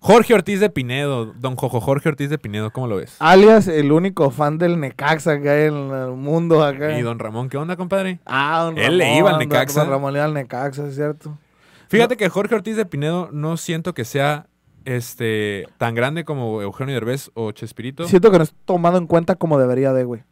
Jorge Ortiz de Pinedo, don Jojo Jorge Ortiz de Pinedo, ¿cómo lo ves? Alias el único fan del Necaxa que hay en el mundo acá. Y don Ramón, ¿qué onda, compadre? Ah, don Él le iba al Necaxa. Don Ramón le iba al Necaxa, es cierto. Fíjate que Jorge Ortiz de Pinedo no siento que sea este tan grande como Eugenio Derbez o Chespirito. Siento que no es tomado en cuenta como debería de, güey.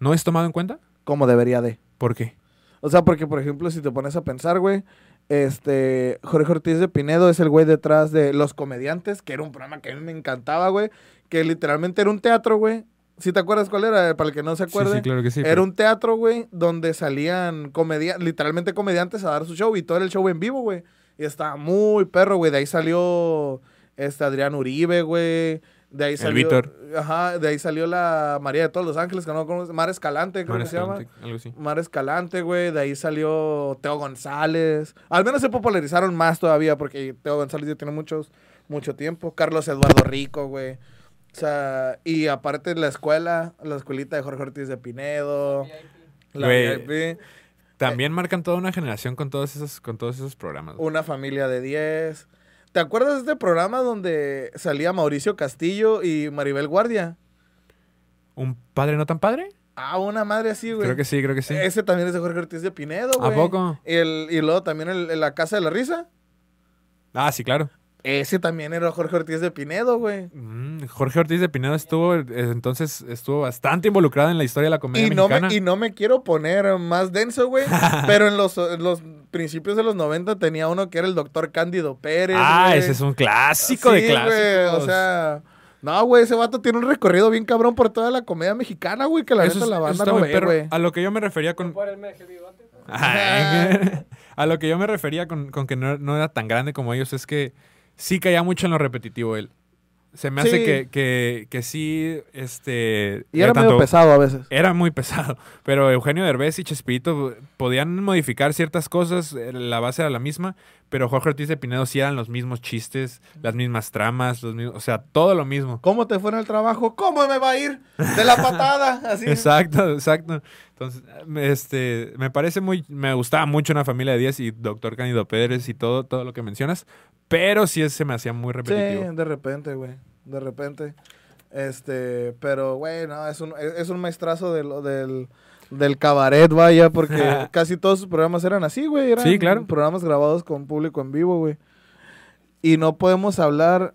¿No es tomado en cuenta? Como debería de. ¿Por qué? O sea, porque, por ejemplo, si te pones a pensar, güey, este, Jorge Ortiz de Pinedo es el güey detrás de Los Comediantes, que era un programa que a mí me encantaba, güey, que literalmente era un teatro, güey. ¿Sí te acuerdas cuál era? Para el que no se acuerde. sí, claro que sí. Era pero- un teatro, güey, donde salían comedia literalmente comediantes a dar su show y todo era el show en vivo, güey. Y estaba muy perro, güey. De ahí salió este Adrián Uribe, güey. De ahí El salió. Víctor. Ajá, de ahí salió la María de todos los Ángeles, que no conoces. Mar Escalante, creo Mar que se llama. Algo así. Mar Escalante, güey. De ahí salió Teo González. Al menos se popularizaron más todavía porque Teo González ya tiene muchos, mucho tiempo. Carlos Eduardo Rico, güey. O sea, y aparte la escuela, la escuelita de Jorge Ortiz de Pinedo. La Güey. VIP, También marcan toda una generación con todos esos, con todos esos programas. güey. una familia de 10. ¿Te acuerdas de este programa donde salía Mauricio Castillo y Maribel Guardia? ¿Un padre no tan padre? Ah, una madre así, güey. Creo que sí, creo que sí. Ese también es de Jorge Ortiz de Pinedo, ¿A güey. poco? Y, el, y luego también el, el La Casa de la Risa. Ah, sí, claro. Ese también era Jorge Ortiz de Pinedo, güey. Mm, Jorge Ortiz de Pinedo estuvo, eh, entonces, estuvo bastante involucrado en la historia de la comedia Y no, mexicana. me, y no me quiero poner más denso, güey. pero en los, en los principios de los 90 tenía uno que era el doctor Cándido Pérez. ah, güey. ese es un clásico de Sí, clásicos. o sea, no, güey, ese vato tiene un recorrido bien cabrón por toda la comedia mexicana, güey, que la Eso neta es- la banda no muy ve, perro. güey. A lo que yo me refería con... Por el meje bigote. Ay, a lo que yo me refería con, con que no, no era tan grande como ellos es que sí caía mucho en lo repetitivo él. Se me hace que, que, que sí, este... Y era medio tanto- pesado a veces. Era muy pesado, pero Eugenio Derbez y Chespirito podían modificar ciertas cosas, eh, la base era la misma, pero Jorge Ortiz de Pinedo sí eran los mismos chistes, las mismas tramas, los mismos, o sea, todo lo mismo. ¿Cómo te fue en el trabajo? ¿Cómo me va a ir? De la patada. Así. Exacto, exacto. Entonces, me- este, me parece muy, me gustaba mucho una familia de 10 y Doctor Cándido Pérez y todo, todo lo que mencionas, pero sí se me hacía muy Sí, repetitivo. de repente, güey. De repente. Este, pero, güey, no, es un, es es un maestrazo de lo- del, del cabaret, vaya, porque casi todos sus programas eran así, güey. Eran Sí, claro. programas grabados con público en vivo, güey. Y no podemos hablar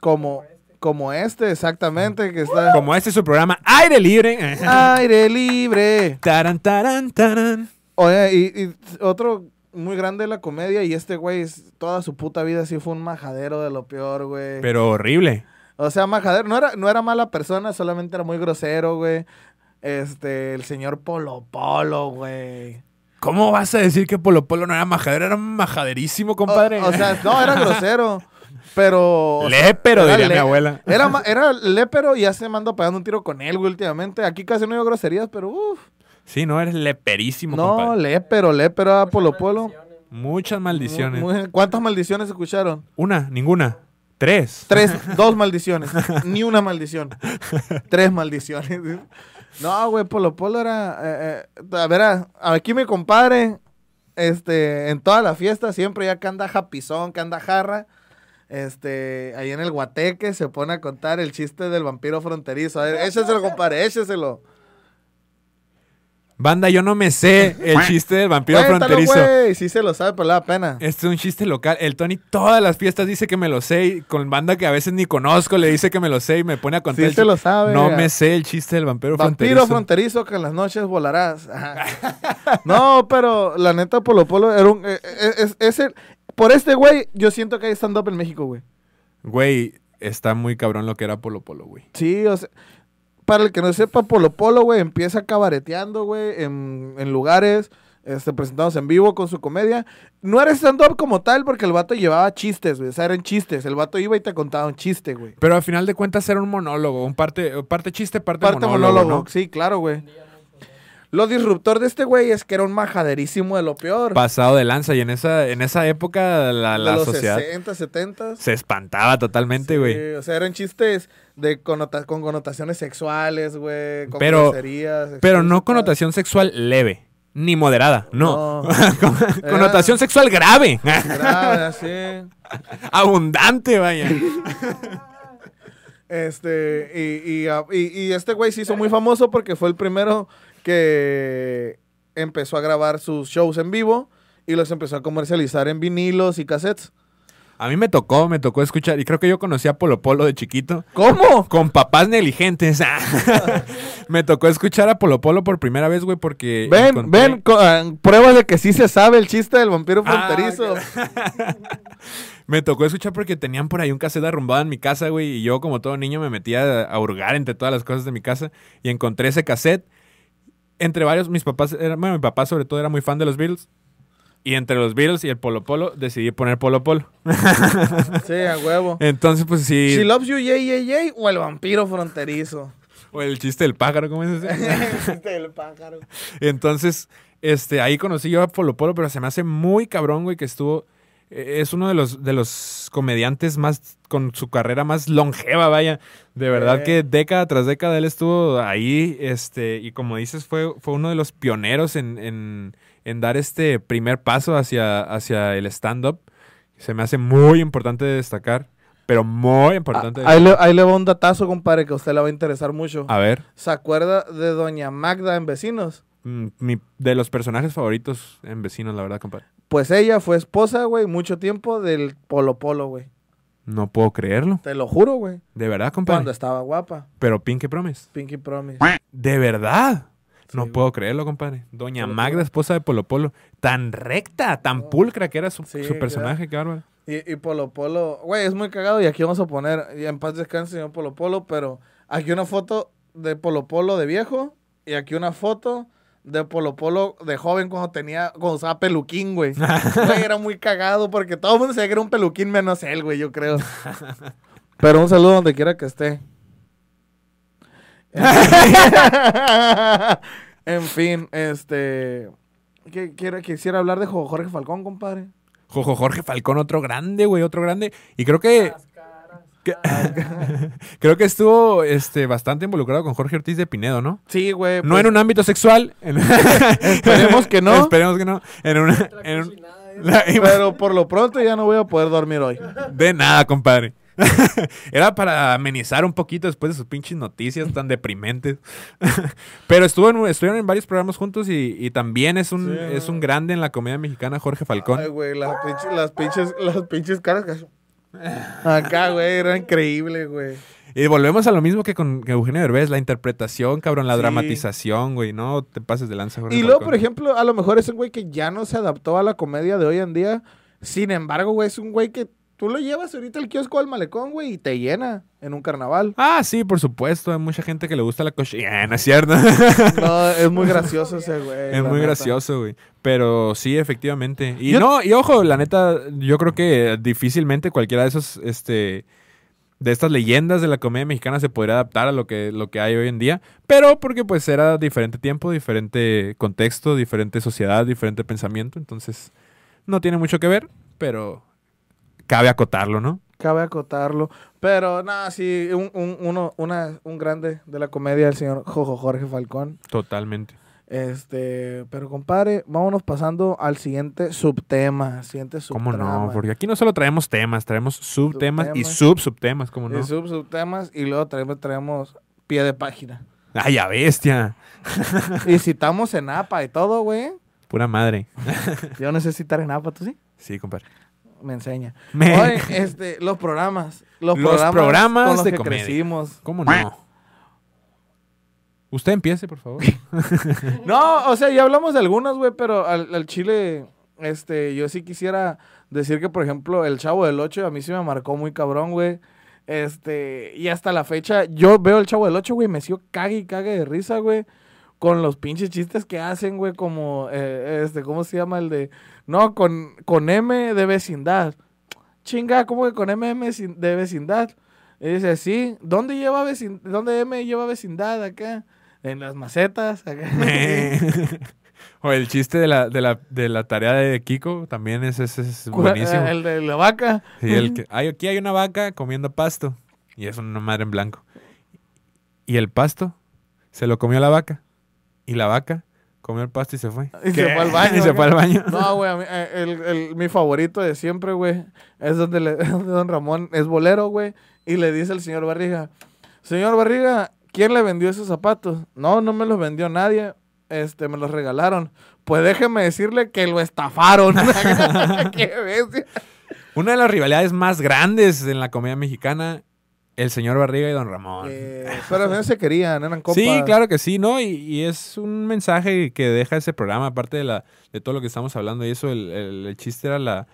como, como este, exactamente, que está... Como este es su programa Aire Libre. Aire libre. Taran, taran, taran. Oye, y, y otro muy grande de la comedia, y este güey, toda su puta vida sí fue un majadero de lo peor, güey. Pero horrible. O sea, majadero, no era, no era mala persona, solamente era muy grosero, güey. Este, el señor Polo Polo, güey. ¿Cómo vas a decir que Polo Polo no era majadero? Era majaderísimo, compadre. O, o sea, no, era grosero. Pero. Lépero, diría mi le- abuela. Era, era lépero y ya se me ando pegando un tiro con él, güey, últimamente. Aquí casi no digo groserías, pero uff. Sí, no, eres leperísimo, No, compadre. lépero, lépero a Polo Polo. Muchas maldiciones. Muy- ¿Cuántas maldiciones escucharon? Una, ninguna. Tres. Tres, dos maldiciones. Ni una maldición. Tres maldiciones. No, güey, Polo Polo era. eh, eh, a ver, a- aquí mi compadre, este, en toda la fiesta, siempre ya que anda japizón, que anda jarra, este, ahí en el guateque se pone a contar el chiste del vampiro fronterizo. A ver, écheselo, compadre, écheselo. Banda, yo no me sé el chiste del vampiro Cuéntalo, fronterizo. güey, sí se lo sabe, pero le da pena. Este es un chiste local. El Tony todas las fiestas dice que me lo sé. Y con banda que a veces ni conozco le dice que me lo sé y me pone a contar Sí el se lo sabe. No me sé el chiste del vampiro, Vampiro fronterizo. fronterizo que en las noches volarás. No, pero la neta Polo Polo era un... eh, eh, es, es el- por este güey, yo siento que hay stand-up en México, güey. Güey, está muy cabrón lo que era Polo Polo, güey. Sí, o sea... Para el que no sepa, Polo Polo, güey, empieza cabareteando, güey, en, en lugares, este, presentados en vivo con su comedia. No era stand-up como tal, porque el vato llevaba chistes, güey. O sea, eran chistes. El vato iba y te contaba un chiste, güey. Pero al final de cuentas era un monólogo. Un parte, parte chiste, parte, Parte monólogo. monólogo, ¿no? sí, claro, güey. Lo disruptor de este güey es que era un majaderísimo de lo peor. Pasado de lanza. Y en esa, en esa época la, de la los sociedad 60, 70. se espantaba totalmente, güey. Sí, o sea, eran chistes de con connotaciones sexuales, güey, con Pero- groserías, Pero no connotación sexual leve. Ni moderada, no. No. Con- Era- Connotación sexual grave. Grave, así. Abundante, vaya. Este, y, y, y- y este güey se hizo muy famoso porque fue el primero que empezó a grabar sus shows en vivo y los empezó a comercializar en vinilos y cassettes. A mí me tocó, me tocó escuchar, y creo que yo conocí a Polo Polo de chiquito. ¿Cómo? Con papás negligentes. me tocó escuchar a Polo Polo por primera vez, güey, porque. Ven, encontré- ven, ah, pruebas de que sí se sabe el chiste del vampiro Ah, fronterizo. Me tocó escuchar porque tenían por ahí un cassette arrumbado en mi casa, güey, y yo como todo niño me metía a hurgar entre todas las cosas de mi casa y encontré ese cassette. Entre varios, mis papás, eran- bueno, mi papá sobre todo era muy fan de los Beatles. Y entre los Beatles y el Polo Polo decidí poner Polo Polo. Sí, a huevo. Entonces, pues sí. She loves you, yay, yay, o el vampiro fronterizo. O el chiste del pájaro, ¿cómo es ese? del pájaro. Entonces, este, ahí conocí yo a Polo Polo, pero se me hace muy cabrón, güey, que estuvo. Eh, Es uno de los, de los comediantes más, con su carrera más longeva, vaya. De verdad Eh. que década tras década él estuvo ahí, este, y como dices, fue, fue uno de los pioneros en, en, en dar este primer paso hacia, hacia el stand-up. Se me hace muy importante destacar, pero muy importante. Ah, Ahí le, ahí le va un datazo, compadre, que a usted le va a interesar mucho. A ver, ¿Se acuerda de Doña Magda en Vecinos? mm, mi- de los personajes favoritos en Vecinos, la verdad, compadre. Pues ella fue esposa, güey, mucho tiempo del Polo Polo, güey. No puedo creerlo. Te lo juro, güey. De verdad, compadre. Cuando estaba guapa. Pero Pinky Promise. Pinky Promise. De verdad. Sí, no güey. puedo creerlo, compadre. Doña Polo Magda, esposa de Polo Polo. Tan recta, tan pulcra que era su, Sí, su personaje, qué bárbaro. Y, y Polo Polo, güey, es muy cagado. Y aquí vamos a poner, y en paz descanse, señor Polo Polo, pero aquí una foto de Polo Polo de viejo y aquí una foto de Polo Polo de joven cuando tenía, cuando usaba peluquín, güey. Güey, era muy cagado porque todo el mundo sabía que era un peluquín menos él, güey, yo creo. Pero un saludo donde quiera que esté. en fin, este... ¿qué- quiere- quisiera hablar de Jo- Jorge Falcón, compadre. Jojo Jorge Falcón, otro grande, güey, otro grande. Y creo que. Que- creo que estuvo este, bastante involucrado con Jorge Ortiz de Pinedo, ¿no? Sí, güey. No pues, en un ámbito sexual. en- Esperemos que no. Esperemos que no. En una- en un- la- Pero por lo pronto ya no voy a poder dormir hoy. De nada, compadre. Era para amenizar un poquito después de sus pinches noticias tan deprimentes. Pero estuvo en- estuvieron en varios programas juntos y, y también es un, Sí, es un grande en la comedia mexicana, Jorge Falcón. Ay, güey, las pinches, las pinches, las pinches caras que... Acá, güey, era increíble, güey. Y volvemos a lo mismo que con Eugenio Derbez, la interpretación, cabrón, la Sí. dramatización, güey. No te pases de lanza, Jorge Y luego, Falcón. por ejemplo, a lo mejor es un güey que ya no se adaptó a la comedia de hoy en día. Sin embargo, güey, es un güey que tú lo llevas ahorita al kiosco al malecón, güey, y te llena en un carnaval. Ah, sí, por supuesto. Hay mucha gente que le gusta la cochina, ¿no es cierto? No, es muy gracioso ese güey. Es muy neta. gracioso, güey. Pero sí, efectivamente. Y Yo- no, y ojo, la neta, yo creo que difícilmente cualquiera de esos, este, de estas leyendas de la comedia mexicana se podría adaptar a lo que, lo que hay hoy en día. Pero porque pues era diferente tiempo, diferente contexto, diferente sociedad, diferente pensamiento. Entonces, no tiene mucho que ver, pero cabe acotarlo, ¿no? Cabe acotarlo. Pero, nada, sí, un, un, uno, una, un grande de la comedia, el señor Jojo Jorge Falcón. Totalmente. Este, pero compadre, vámonos pasando al siguiente subtema. Siguiente ¿Cómo subtrama. no? Porque aquí no solo traemos temas, traemos subtemas y Subtemas. sub-subtemas, ¿cómo no? Y sub subtemas y luego traemos, traemos pie de página. ¡Ay, a bestia! y citamos en APA y todo, güey. Pura madre. Yo citar en APA, ¿tú sí? Sí, compadre. Me enseña. Me- Oye, este, los programas. Los, Los programas, programas con los de que comedia. crecimos. ¿Cómo no? Usted empiece, por favor. No, o sea, ya hablamos de algunos, güey, pero al, al chile, este, yo sí quisiera decir que, por ejemplo, el Chavo del 8 a mí sí me marcó muy cabrón, güey. Este, y hasta la fecha, yo veo el Chavo del 8, güey, me sigo cague y cague de risa, güey. Con los pinches chistes que hacen, güey, como, eh, este, ¿cómo se llama el de? No, con, con M de vecindad. Chinga, ¿cómo que con M de vecin- de vecindad? Y dice, sí, ¿dónde lleva vecin- ¿Dónde M lleva vecindad acá? En las macetas, acá. o el chiste de la, de la, de la tarea de Kiko también es, es, buenísimo. El de la vaca. Sí, el que, ay, aquí hay una vaca comiendo pasto. Y es una madre en blanco. Y el pasto se lo comió la vaca. Y la vaca Comió el pasto y se fue. Y se fue al baño, y se fue al baño. No, güey, eh, el, el- mi favorito de siempre, güey, es donde, le, donde Don Ramón es bolero, güey, y le dice al señor Barriga, señor Barriga, ¿quién le vendió esos zapatos? No, no me los vendió nadie, este, me los regalaron. Pues déjeme decirle que lo estafaron. ¡Qué bestia! Una de las rivalidades más grandes en la comedia mexicana, el señor Barriga y Don Ramón. Eh, pero no se querían, eran compas. Sí, claro que sí, ¿no? Y, y es un mensaje que deja ese programa, aparte de, la, de todo lo que estamos hablando y eso, el, el- el chiste era la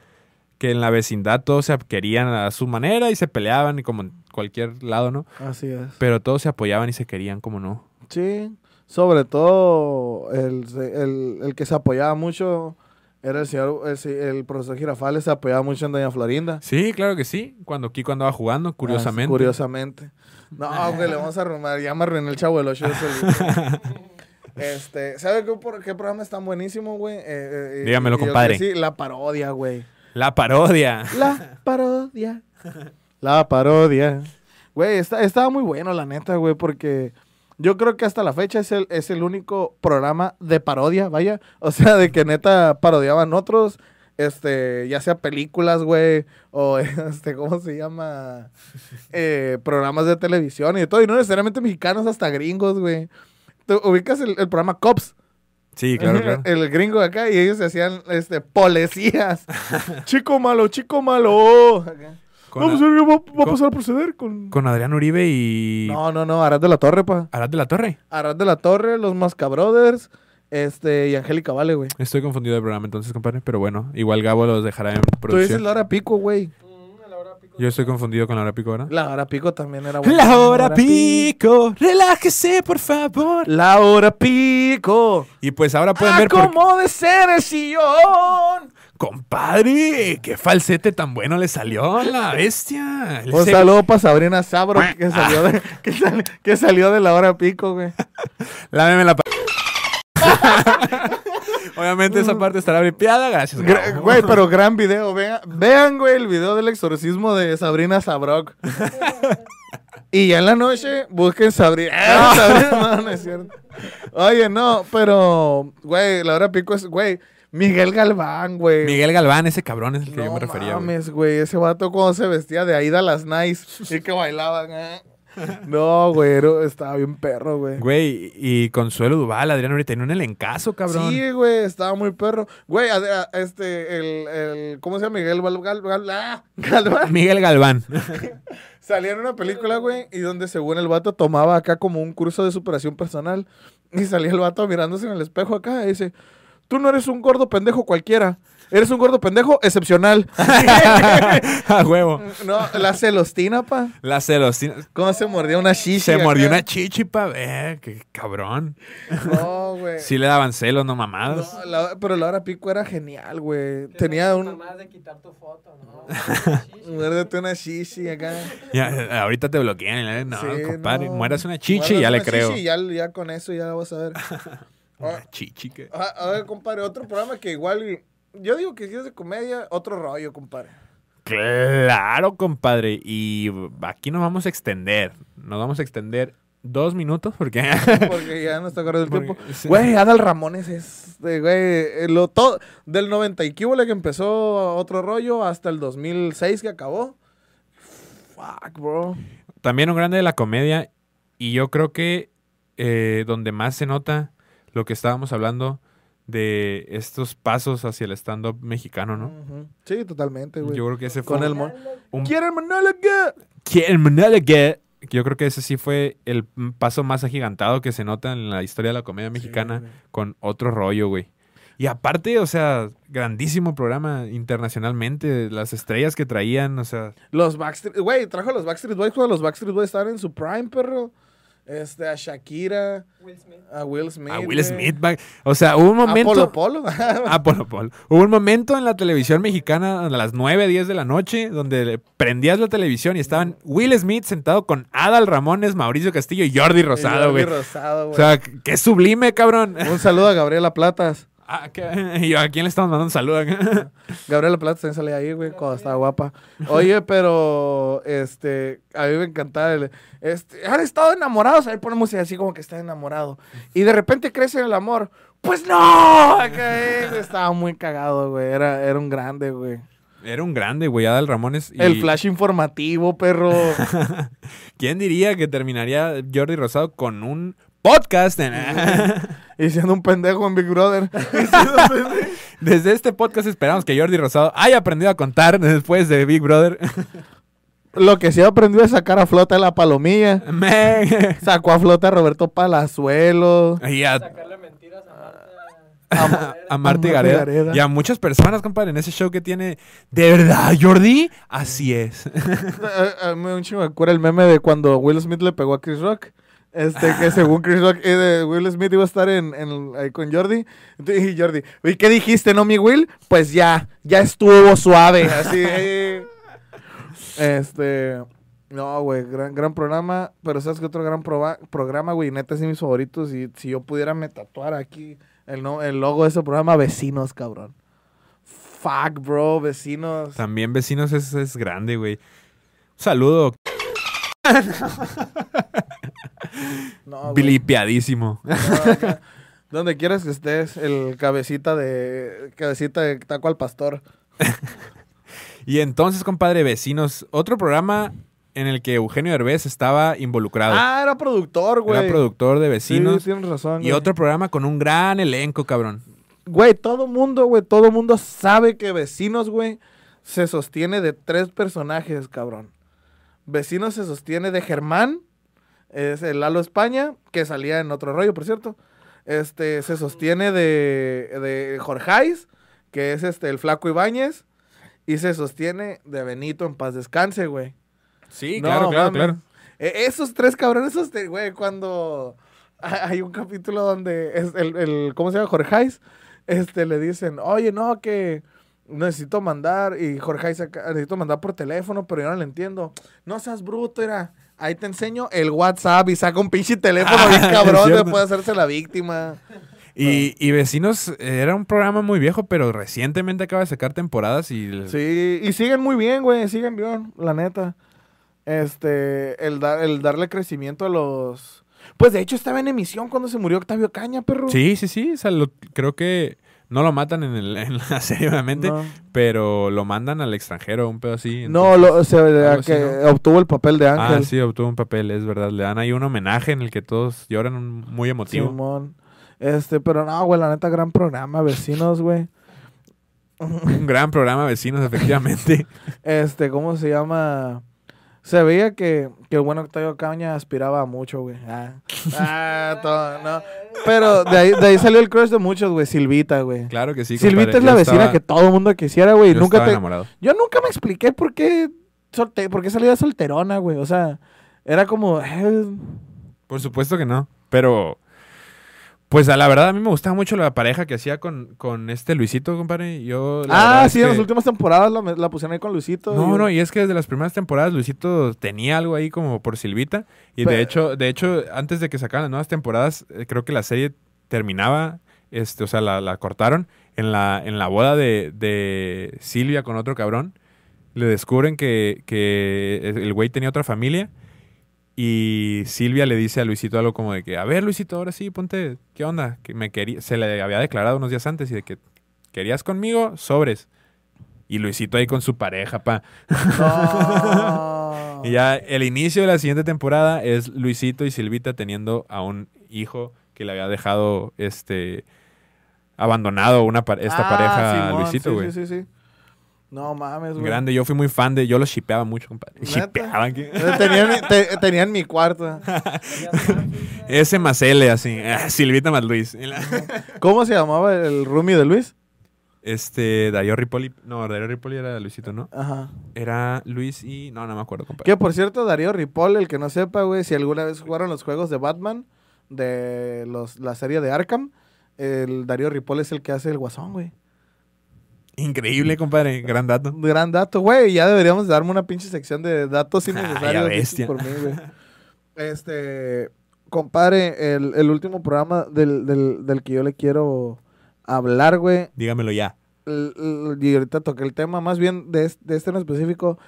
que en la vecindad todos se querían a su manera y se peleaban y como en cualquier lado, ¿no? Así es. Pero todos se apoyaban y se querían, como no. Sí, sobre todo el, el, el que se apoyaba mucho era el señor, el, el profesor Girafales, se apoyaba mucho en Doña Florinda. Sí, claro que sí. Cuando Kiko andaba jugando, curiosamente. Ah, curiosamente. No, güey, le vamos a arrumar. Ya me arruiné el chavo del 8 de solito. Este, ¿sabe qué, por- qué programa es tan buenísimo, güey? Eh, eh, Dígamelo, y yo compadre. Sí, la parodia, güey. La parodia. La parodia. La parodia. Güey, está, estaba muy bueno, la neta, güey, porque yo creo que hasta la fecha es el, es el único programa de parodia, vaya. O sea, de que neta parodiaban otros, este, ya sea películas, güey, o este, ¿cómo se llama? Eh, programas de televisión y de todo, y no necesariamente mexicanos, hasta gringos, güey. ¿Tú ubicas el, el programa Cops? Sí, claro, claro. El gringo de acá y ellos se hacían este, policías. chico malo, chico malo. Con, Vamos a ver qué va, va a pasar a proceder con... con Adrián Uribe y No, no, no, Arad de la Torre, pa. Arad de la Torre. Arad de la Torre, los Masca Brothers, este, y Angélica Vale, güey. Estoy confundido de programa entonces, compadre. Pero bueno, igual Gabo los dejará en Tú dices producción. la hora pico, güey. Mm, a la hora pico. Yo estoy confundido con la hora pico, ¿verdad? La hora pico también era buena. La hora pico, relájese, por favor. La hora pico. Y pues ahora pueden ver por Acomódese en el sillón. Compadre, qué falsete tan bueno le salió a la bestia. Un se- saludo para Sabrina Sabro que salió de, que, sal- que salió de la hora pico, güey. Láveme la pa- Obviamente esa parte estará bripeada, gracias. Gra-. Güey, pero gran video. Vean, vean, güey, el video del exorcismo de Sabrina Sabrok. y ya en la noche busquen Sabrina. Ah, Sabrina, no, no es cierto. Oye, no, pero, güey, la hora pico es, güey, Miguel Galván, güey. Miguel Galván, ese cabrón es el que yo no me refería. güey. mames, güey, ese vato cuando se vestía de Aida las Nice y que bailaban. eh. No, güey, estaba bien perro, güey. Güey, y Consuelo Duval, Adrián ahorita en un elencazo, cabrón. Sí, güey, estaba muy perro. Güey, a- a- este, el, el, ¿cómo se llama? Miguel Gal- Gal- ah, Galván. Miguel Galván. Salía en una película, güey, y donde según el vato tomaba acá como un curso de superación personal. Y salía el vato mirándose en el espejo acá y dice, tú no eres un gordo pendejo cualquiera. Eres un gordo pendejo excepcional. A huevo. no, la celostina, pa. La celostina. ¿Cómo se mordía una chichi? Se mordió una chichi, pa' ver. Qué cabrón. No, güey. Sí le daban celos, no mamadas. No, la- pero la hora pico era genial, güey. Tenía un... Más de quitar tu foto, ¿no? Muérdete una chichi acá. Ya, eh, ahorita te bloquean. ¿eh? No, Sí, compadre, no. mueras una chichi, Muérdete ya le una creo. chichi y ya, ya con eso ya vas a ver. Una chichi que... Ah, a ver, compadre, otro programa que igual... Yo digo que si es de comedia, otro rollo, compadre. Claro, compadre. Y aquí nos vamos a extender. Nos vamos a extender dos minutos porque... Porque ya no está corriendo el Porque- tiempo. sí. Güey, Adal Ramones es... de, güey, eh, lo, todo, del 90 y que empezó otro rollo hasta el 2006 que acabó. Fuck, bro. También un grande de la comedia. Y yo creo que eh, donde más se nota lo que estábamos hablando de estos pasos hacia el stand-up mexicano, ¿no? Sí, totalmente, güey. Yo creo que ese fue Con el... mon- un ¿Quieren nada que- Yo creo que ese sí fue el paso más agigantado que se nota en la historia de la comedia mexicana con otro rollo, güey. Y aparte, o sea, grandísimo programa internacionalmente, las estrellas que traían, o sea, Los Backstreet... Güey, trajo a los Backstreet Boys cuando los Backstreet Boys estaban en su prime, perro. Este, a Shakira, Will Smith. a Will Smith. a Will. Smith, o sea, hubo un A momento... Polo Polo. Ah, Polo Polo. Hubo un momento en la televisión mexicana a las 9, 10 de la noche donde prendías la televisión y estaban Will Smith sentado con Adal Ramones, Mauricio Castillo y Jordi Rosado, Jordi güey. Rosado, O güey. sea, qué sublime, cabrón. Un saludo a Gabriela Platas. Ah, ¿qué? Y yo, ¿a quién le estamos mandando un saludo acá? Gabriela Platas también salía ahí, güey, cuando estaba guapa. Oye, pero, este, a mí me encantaba el, este, han estado enamorados, ahí ponemos así como que está enamorado. Y de repente crece el amor. pues no. Eh, Estaba muy cagado, güey. Era, era un grande, güey. Era un grande, güey, Adal Ramones. y- El flash informativo, perro. ¿Quién diría que terminaría Jordi Rosado con un podcast? en- y siendo un pendejo en Big Brother. Desde este podcast esperamos que Jordi Rosado haya aprendido a contar después de Big Brother. Lo que sí aprendió es sacar a flota la palomilla. Me- Sacó a flota a Roberto Palazuelo. y a, Sacarle mentiras a Marta. a, a Marta A Marta Gareda. Gareda. Y a muchas personas, compadre, en ese show que tiene. ¿De verdad, Jordi? Así es. A- a mí un chingo me acuerda el meme de cuando Will Smith le pegó a Chris Rock. Este, que según Chris Rock, eh, Will Smith iba a estar en, en- ahí con Jordi. Y Jordi, ¿y qué dijiste, no, mi Will? Pues ya, ya estuvo suave. Así, eh. Este. No, güey, gran, gran programa. Pero ¿sabes qué otro gran proba- programa, güey? Neta, es de mis favoritos. Y si yo pudiera me tatuar aquí el, no, el logo de ese programa, Vecinos, cabrón. Fuck, bro, Vecinos. También vecinos es, es grande, güey. Un saludo. No, acá, Donde quieras que estés, el cabecita de cabecita de taco al pastor. Y entonces, compadre, vecinos, otro programa en el que Eugenio Derbez estaba involucrado. Ah, era productor, güey. Era productor de vecinos. Sí, tienes razón. y güey. otro programa con un gran elenco, cabrón. Güey, todo mundo, güey, todo mundo sabe que Vecinos, güey, se sostiene de tres personajes, cabrón. Vecinos se sostiene de Germán, es el Lalo España, que salía en otro rollo, por cierto. Este, se sostiene de, de Jorgeis, que es este, el Flaco Ibáñez. Y se sostiene de Benito en paz descanse, güey. Sí, No, claro, claro, claro. E- esos tres cabrones, esos, güey, cuando ha- hay un capítulo donde es el, el- ¿cómo se llama? Jorge Hayes, este, le dicen, oye, no, que necesito mandar, y Jorge Hayes acá, necesito mandar por teléfono, pero yo no le entiendo. No seas bruto, era, ahí te enseño el WhatsApp y saca un pinche teléfono bien Ah, cabrón, es te cierto. puede hacerse la víctima. Y, y Vecinos eh, era un programa muy viejo, pero recientemente acaba de sacar temporadas y... Sí, y siguen muy bien, güey, siguen bien, la neta. Este, el, dar, el darle crecimiento a los... Pues de hecho estaba en emisión cuando se murió Octavio Caña, perro. Sí, sí, sí. o sea, lo- creo que no lo matan en, el- en la serie, obviamente, No, pero lo mandan al extranjero, un pedo así. no entonces- lo, o sea, así, que ¿no? obtuvo el papel de Ángel. Ah, sí, obtuvo un papel, es verdad. Le dan ahí un homenaje en el que todos lloran muy emotivo. Simón. Este, pero no, güey, la neta, gran programa, vecinos, güey. Un gran programa, Vecinos, efectivamente. Este, ¿cómo se llama? Se veía que, que el buen Octavio Caña aspiraba a mucho, güey. Ah, Ah, todo, no. Pero de ahí, de ahí salió el crush de muchos, güey. Silvita, güey. claro que sí. Silvita compadre. es la Yo vecina estaba- que todo el mundo quisiera, güey. yo Nunca estaba te... enamorado. Yo nunca me expliqué por qué, solte... por qué salía solterona, güey. O sea, era como... eh, Por supuesto que no. Pero, pues a la verdad, a mí me gustaba mucho la pareja que hacía con, con este Luisito, compadre. Yo, la Ah, sí, en las últimas temporadas la, la pusieron ahí con Luisito. No, y- no, y es que desde las primeras temporadas Luisito tenía algo ahí como por Silvita. Y de hecho, de hecho, antes de que sacaran las nuevas temporadas, eh, creo que la serie terminaba, este, o sea, la, la cortaron en la, en la boda de, de Silvia con otro cabrón. Le descubren que, que el güey tenía otra familia. Y Silvia le dice a Luisito algo como de que, a ver, Luisito, ahora sí, ponte, ¿qué onda? Que me quería, se le había declarado unos días antes y de que querías conmigo, sobres. Y Luisito ahí con su pareja, pa. Y ya el inicio de la siguiente temporada es Luisito y Silvita teniendo a un hijo que le había dejado este abandonado una esta Ah, pareja a Luisito, sí, güey. Sí, sí, sí. No mames, güey. Grande, yo fui muy fan de, yo lo shipeaba mucho, compadre. ¿Neta? Shipeaba, ¿qué? Tenía, en mi- te- tenía en mi cuarto. Ese más L, así. ah, Silvita más Luis. ¿Cómo se llamaba el roomie de Luis? Este, Darío Ripoli. No, Darío Ripoli era Luisito, ¿no? Ajá. Era Luis y. No, no me acuerdo, compadre. Que por cierto, Darío Ripoll, el que no sepa, güey, si alguna vez jugaron los juegos de Batman, de los, la serie de Arkham, el Darío Ripoll es el que hace el guasón, güey. Increíble, compadre. Gran dato. Gran dato, güey. Ya deberíamos darme una pinche sección de datos Ah, innecesarios por mí, güey. Este, compadre, el, el último programa del, del, del que yo le quiero hablar, güey, Dígamelo ya. l- l- y ahorita toqué el tema, más bien de, de este en específico,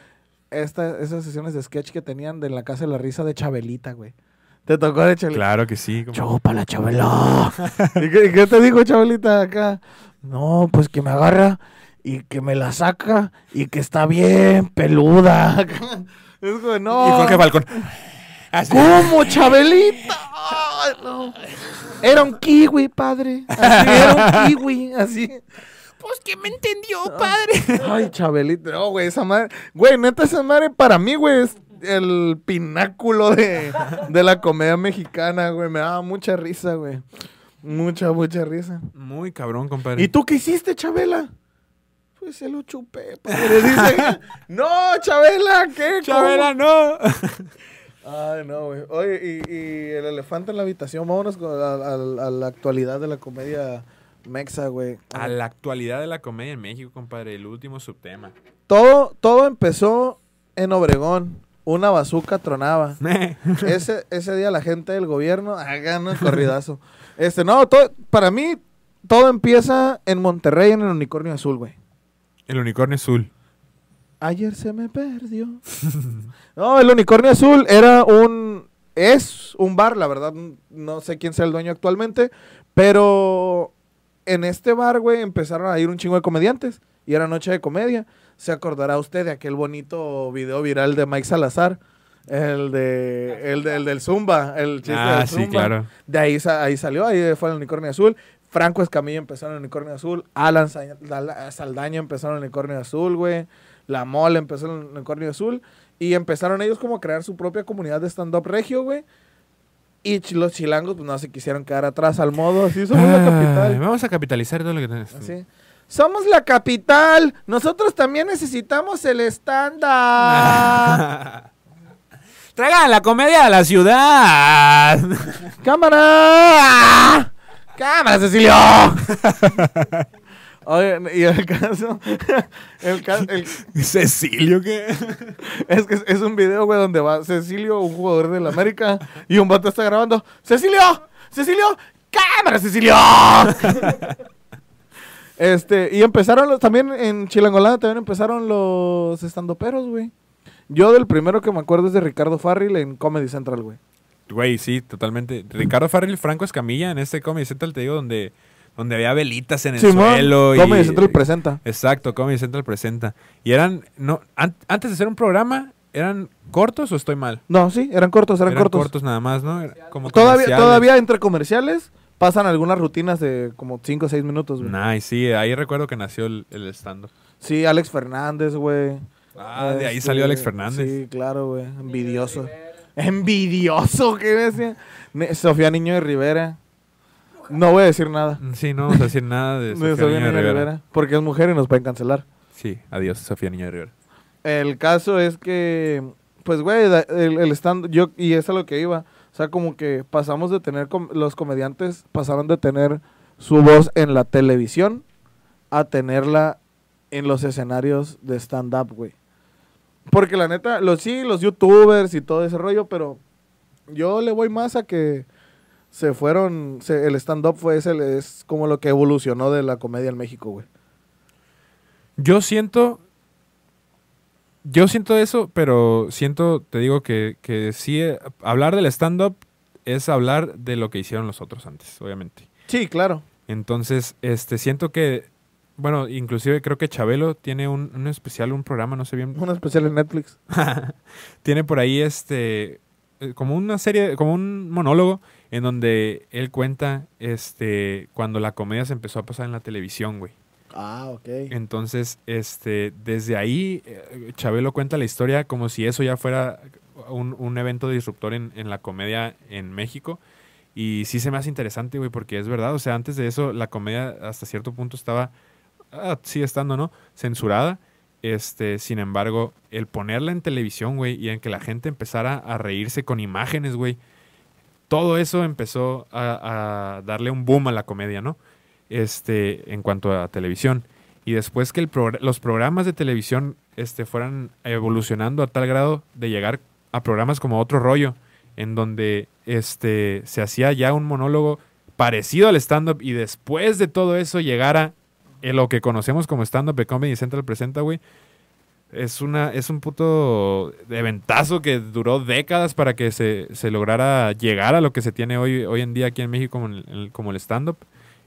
esta, esas sesiones de sketch que tenían de la Casa de la Risa de Chabelita, güey. ¿Te tocó de Chabelita? Claro que sí. compadre. Chúpala, Chabela. ¿Y qué, y qué te dijo Chabelita acá? No, pues que me agarra y que me la saca y que está bien peluda. es como, no. Y Jorge Falcón. Así. ¿Cómo, Chabelita? No. Era un kiwi, padre. Así, era un kiwi, así. Pues que me entendió, padre. Ay, Chabelita. No, güey, esa madre. Güey, neta, esa madre para mí, güey, es el pináculo de, de la comedia mexicana, güey. Me daba mucha risa, güey. Mucha, mucha risa. Muy cabrón, compadre. ¿Y tú qué hiciste, Chabela? Pues se lo chupé, padre. Dice, no, Chabela, ¿qué? Chabela, no. Ay, no, güey. Oye, y, y el elefante en la habitación. Vámonos con- a, a- a la actualidad de la comedia mexa, güey. A la actualidad de la comedia en México, compadre. El último subtema. Todo, todo empezó en Obregón. Una bazuca tronaba. Ese, ese día la gente del gobierno hagan un corridazo. Este, no, todo, para mí, todo empieza en Monterrey, en el Unicornio Azul, güey. El unicornio azul. Ayer se me perdió. no, el Unicornio Azul era un. Es un bar, la verdad. No sé quién sea el dueño actualmente. Pero en este bar, güey, empezaron a ir un chingo de comediantes. Y era noche de comedia. Se acordará usted de aquel bonito video viral de Mike Salazar. El de. El, de- el del Zumba. El chiste Ah, del sí, Zumba. claro. De ahí, ahí salió, ahí fue el Unicornio Azul. Franco Escamilla empezó en el Unicornio Azul. Alan Saldaña empezó en el Unicornio Azul, güey. La Mole empezó en el Unicornio Azul. Y empezaron ellos como a crear su propia comunidad de stand-up regio, güey. Y los chilangos pues no se quisieron quedar atrás al modo. Así somos la capital. Vamos a capitalizar todo lo que tenés. Así. Somos la capital. Nosotros también necesitamos el stand-up. Traigan la comedia a la ciudad. ¡Cámara! ¡Cámara, Cecilio! Oye, y el caso, el ca- el- Cecilio, ¿qué? es que es, un video, güey, donde va Cecilio, un jugador del América, y un vato está grabando, ¡Cecilio! ¡Cecilio! ¡Cámara, Cecilio! este, y empezaron los, también en Chilangolanda también empezaron los estandoperos, güey. Yo del primero que me acuerdo es de Ricardo Farril en Comedy Central, güey. Güey, sí, totalmente. Ricardo Farrell, Franco Escamilla, en este Comedy Central, te digo, donde, donde había velitas en el Simón, suelo. Comedy y, Central presenta. Exacto, Comedy Central presenta. Y eran, no, an- antes de hacer un programa, ¿eran cortos o estoy mal? No, sí, eran cortos, eran, cortos. nada más, ¿no? Como Todavía, todavía entre comerciales pasan algunas rutinas de como 5 o 6 minutos, güey. Nice, sí, ahí recuerdo que nació el, el stand-up. Sí, Alex Fernández, güey. Ah, de ahí Este, salió Alex Fernández. Sí, claro, güey. Envidioso. Envidioso, ¿qué decía? Sofía Niño de Rivera. No voy a decir nada. Sí, no vamos a decir nada de Sofía, Sofía Niño de Rivera. Porque es mujer y nos pueden cancelar. Sí, adiós, Sofía Niño de Rivera. El caso es que, pues, güey, el, el stand, yo, y eso es a lo que iba. O sea, como que pasamos de tener, com- los comediantes pasaron de tener su voz en la televisión a tenerla en los escenarios de stand-up, güey. Porque la neta, los sí, los youtubers y todo ese rollo, pero yo le voy más a que se fueron, se- el stand-up fue ese, es como lo que evolucionó de la comedia en México, güey. Yo siento. Yo siento eso, pero siento, te digo que, que sí, eh, hablar del stand-up es hablar de lo que hicieron los otros antes, obviamente. Sí, claro. Entonces, este, siento que, bueno, inclusive creo que Chabelo tiene un, un especial, un programa, no sé bien, Una especial en Netflix. tiene por ahí este, eh, como una serie, como un monólogo en donde él cuenta, este, cuando la comedia se empezó a pasar en la televisión, güey. Ah, ok. Entonces, este, desde ahí, eh, Chabelo cuenta la historia como si eso ya fuera un, un evento disruptor en, en la comedia en México. Y sí se me hace interesante, güey, porque es verdad. O sea, antes de eso, la comedia hasta cierto punto estaba, ah, sigue estando, ¿no? Censurada. Este, sin embargo, el ponerla en televisión, güey, y en que la gente empezara a reírse con imágenes, güey, todo eso empezó a, darle un boom a la comedia, ¿no? Este, en cuanto a televisión. Y después que el los programas de televisión este, fueran evolucionando a tal grado de llegar a programas como Otro Rollo, en donde este, se hacía ya un monólogo parecido al stand-up y después de todo eso llegara en lo que conocemos como stand-up de Comedy Central presenta, güey. es una es un puto eventazo que duró décadas para que se, se lograra llegar a lo que se tiene hoy, hoy en día aquí en México como el, como el stand-up.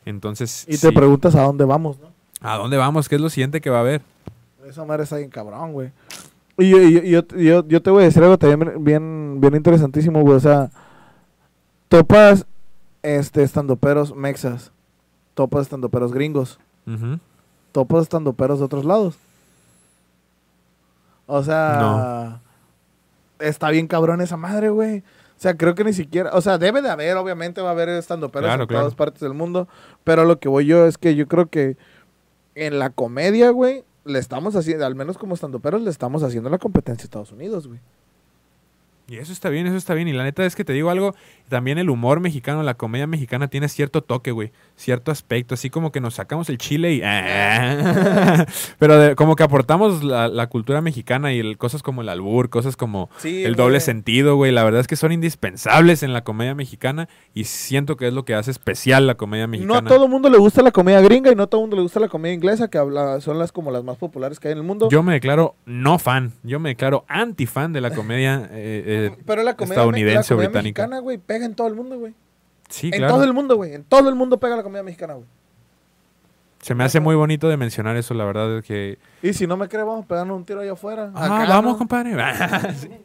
Entonces, Y sí. te preguntas a dónde vamos, ¿no? ¿a dónde vamos? ¿Qué es lo siguiente que va a haber? Esa madre está bien cabrón, güey. Y yo, yo, yo, yo, yo te voy a decir algo también bien, bien interesantísimo, güey. O sea, topas este, estandoperos mexas, topas estandoperos gringos, Ujú. topas estandoperos de otros lados. O sea, está bien cabrón esa madre, güey. O sea, creo que ni siquiera, o sea, debe de haber, obviamente va a haber estandoperos Claro, en claro. todas partes del mundo, pero lo que voy yo es que yo creo que en la comedia, güey, le estamos haciendo, al menos como estandoperos, le estamos haciendo la competencia a Estados Unidos, güey. Y eso está bien, eso está bien. Y la neta es que te digo algo, también el humor mexicano, la comedia mexicana tiene cierto toque, güey. Cierto aspecto, así como que nos sacamos el chile y... Pero de- como que aportamos la, la cultura mexicana y el- cosas como el albur, cosas como Sí, el güey. doble sentido, güey. La verdad es que son indispensables en la comedia mexicana y siento que es lo que hace especial la comedia mexicana. No a todo mundo le gusta la comedia gringa y no a todo mundo le gusta la comedia inglesa, que habla, son las como las más populares que hay en el mundo. Yo me declaro no fan, yo me declaro anti-fan de la comedia eh, eh, pero la comedia, estadounidense la comedia británica. mexicana, güey, pega en todo el mundo, güey. Sí, en claro. todo el mundo, güey. En todo el mundo pega la comedia mexicana, güey. Se me hace muy bonito de mencionar eso, la verdad es que... Y si no me crees, vamos a pegarnos un tiro allá afuera. Ah, Acá, vamos, ¿no? compadre.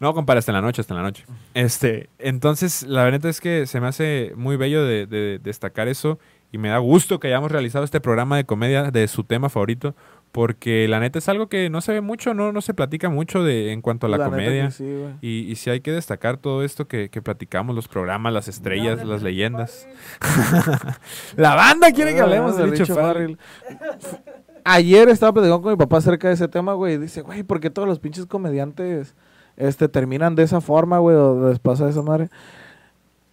No, compadre, hasta en la noche, hasta en la noche. Este, entonces, la verdad es que se me hace muy bello de, de destacar eso y me da gusto que hayamos realizado este programa de comedia de su tema favorito, porque la neta es algo que no se ve mucho, no, no se platica mucho de en cuanto a la, comedia. sí. Y, y sí hay que destacar todo esto que, que platicamos, los programas, las estrellas, las leyendas. La banda quiere que hablemos de de Richo Richo Farrell. Ayer estaba platicando con mi papá acerca de ese tema, güey. Y dice, güey, ¿por qué todos los pinches comediantes este, terminan de esa forma, güey? O les pasa esa madre.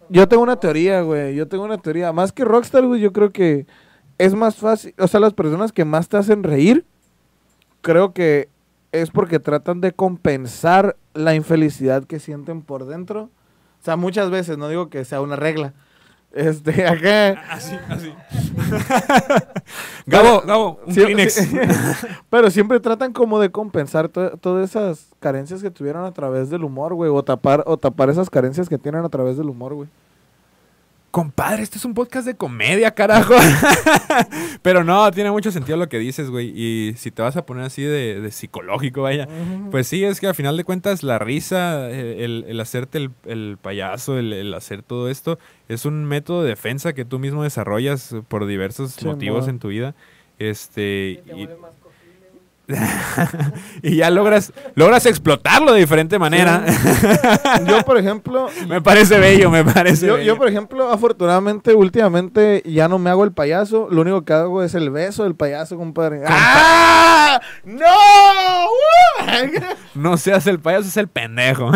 Yo tengo una teoría, güey. Yo tengo una teoría. Más que Rockstar, güey, yo creo que es más fácil. O sea, las personas que más te hacen reír, creo que es porque tratan de compensar la infelicidad que sienten por dentro. O sea, muchas veces, no digo que sea una regla. Este, acá. Así, así. Gabo, Gabo, un sí. Pero siempre tratan como de compensar to- todas esas carencias que tuvieron a través del humor, güey. O tapar, o tapar esas carencias que tienen a través del humor, güey. Compadre, este es un podcast de comedia, carajo. Pero no, tiene mucho sentido lo que dices, güey. Y si te vas a poner así de, de psicológico, vaya. Pues sí, es que al final de cuentas la risa, eh, el, el hacerte el, el payaso, el, el hacer todo esto, es un método de defensa que tú mismo desarrollas por diversos Sí, motivos mo. en tu vida. Este, Te y, vuelves más cogible, güey. y ya logras, logras explotarlo de diferente manera. Yo, por ejemplo, me parece bello, me parece yo, bello. yo, por ejemplo, afortunadamente, últimamente ya no me hago el payaso. Lo único que hago es el beso del payaso, compadre. ¡Ah! ¡No! No seas el payaso, es el pendejo.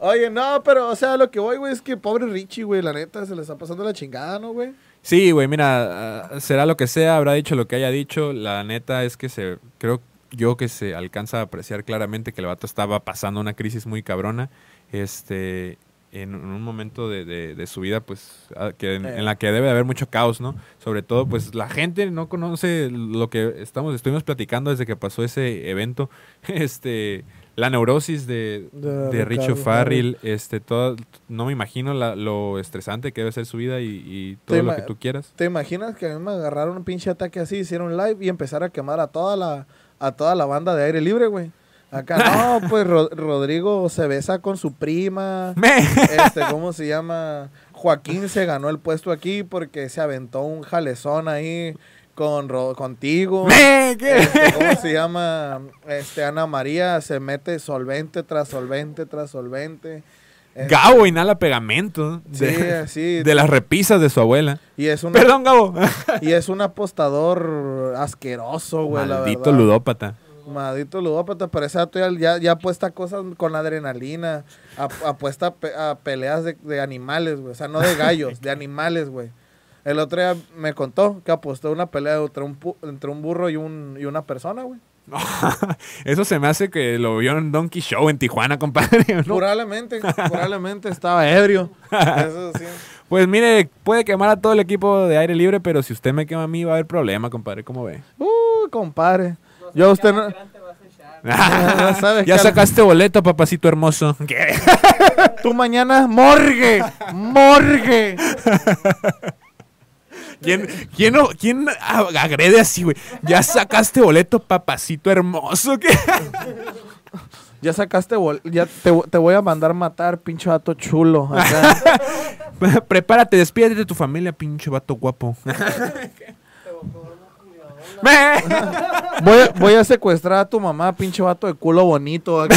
Oye, no, pero, o sea, lo que voy, güey, es que pobre Richie, güey, la neta, se le está pasando la chingada, ¿no, güey? Sí, güey, mira, ah, será lo que sea, habrá dicho lo que haya dicho. La neta es que se, creo yo que se alcanza a apreciar claramente que el vato estaba pasando una crisis muy cabrona. Este, en un momento de, de- de su vida, pues, ah, que en, en la que debe de haber mucho caos, ¿no? Sobre todo, pues, la gente no conoce lo que estamos, estuvimos platicando desde que pasó ese evento. Este, la neurosis de, De de Richo Farrell, este, todo, no me imagino la- lo estresante que debe ser su vida y, y todo lo que tú quieras. ¿Te imaginas que a mí me agarraron un pinche ataque así, hicieron live y empezar a quemar a toda la, a toda la banda de aire libre, güey? Acá, no, pues Ro- Rodrigo se besa con su prima. Este, ¿cómo se llama? Joaquín se ganó el puesto aquí porque se aventó un jalezón ahí con Ro- contigo. ¿Qué? Este, ¿Cómo se llama? Este, Ana María se mete solvente tras solvente tras solvente. Este, Gabo inhala pegamento Sí, de, así. de las repisas de su abuela. Y es Perdón, Gabo. y es un apostador asqueroso, güey, Maldito ludópata. Maldito ludópata, pero ese ya, ya, ya apuesta cosas con adrenalina, ap- apuesta a, pe- a peleas de, de animales, güey, o sea, no de gallos, de animales, güey. El otro día me contó que apostó una pelea entre un, pu- entre un burro y, un, y una persona, güey. Eso se me hace que lo vio en Donkey Show en Tijuana, compadre. ¿no? Probablemente, probablemente estaba ebrio. Eso sí. Pues mire, puede quemar a todo el equipo de aire libre, pero si usted me quema a mí va a haber problema, compadre. ¿Cómo ve? Uh, compadre. Yo a usted no- ya sabes, sacaste boleto, papacito hermoso. ¿Qué? Tú mañana, morgue, morgue. ¿Quién, quién, quién agrede así, güey? Ya sacaste boleto, papacito hermoso. ¿Qué? Ya sacaste, bol ya te, te voy a mandar matar, pinche vato chulo. acá. Prepárate, despídete de tu familia, pinche vato guapo. Voy, a, voy a secuestrar a tu mamá, pinche vato de culo bonito. acá.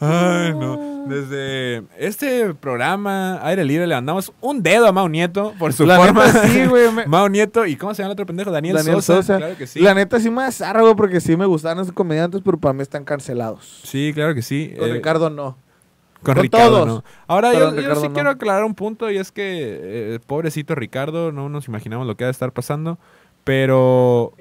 Ay, no. Desde este programa, Aire Libre, le mandamos un dedo a Mau Nieto por su La forma. neta, sí, güey, me- Mau Nieto, ¿y cómo se llama el otro pendejo? Daniel, Daniel Sosa. Sosa. Claro que sí. La neta sí me azarra, güey, porque sí me gustaban esos comediantes, pero para mí están cancelados. Sí, claro que sí. Con Eh, Ricardo no. Con, con Ricardo, todos. no. Ahora yo, con yo Ricardo sí no. quiero aclarar un punto y es que eh, pobrecito Ricardo, no nos imaginamos lo que ha de estar pasando, pero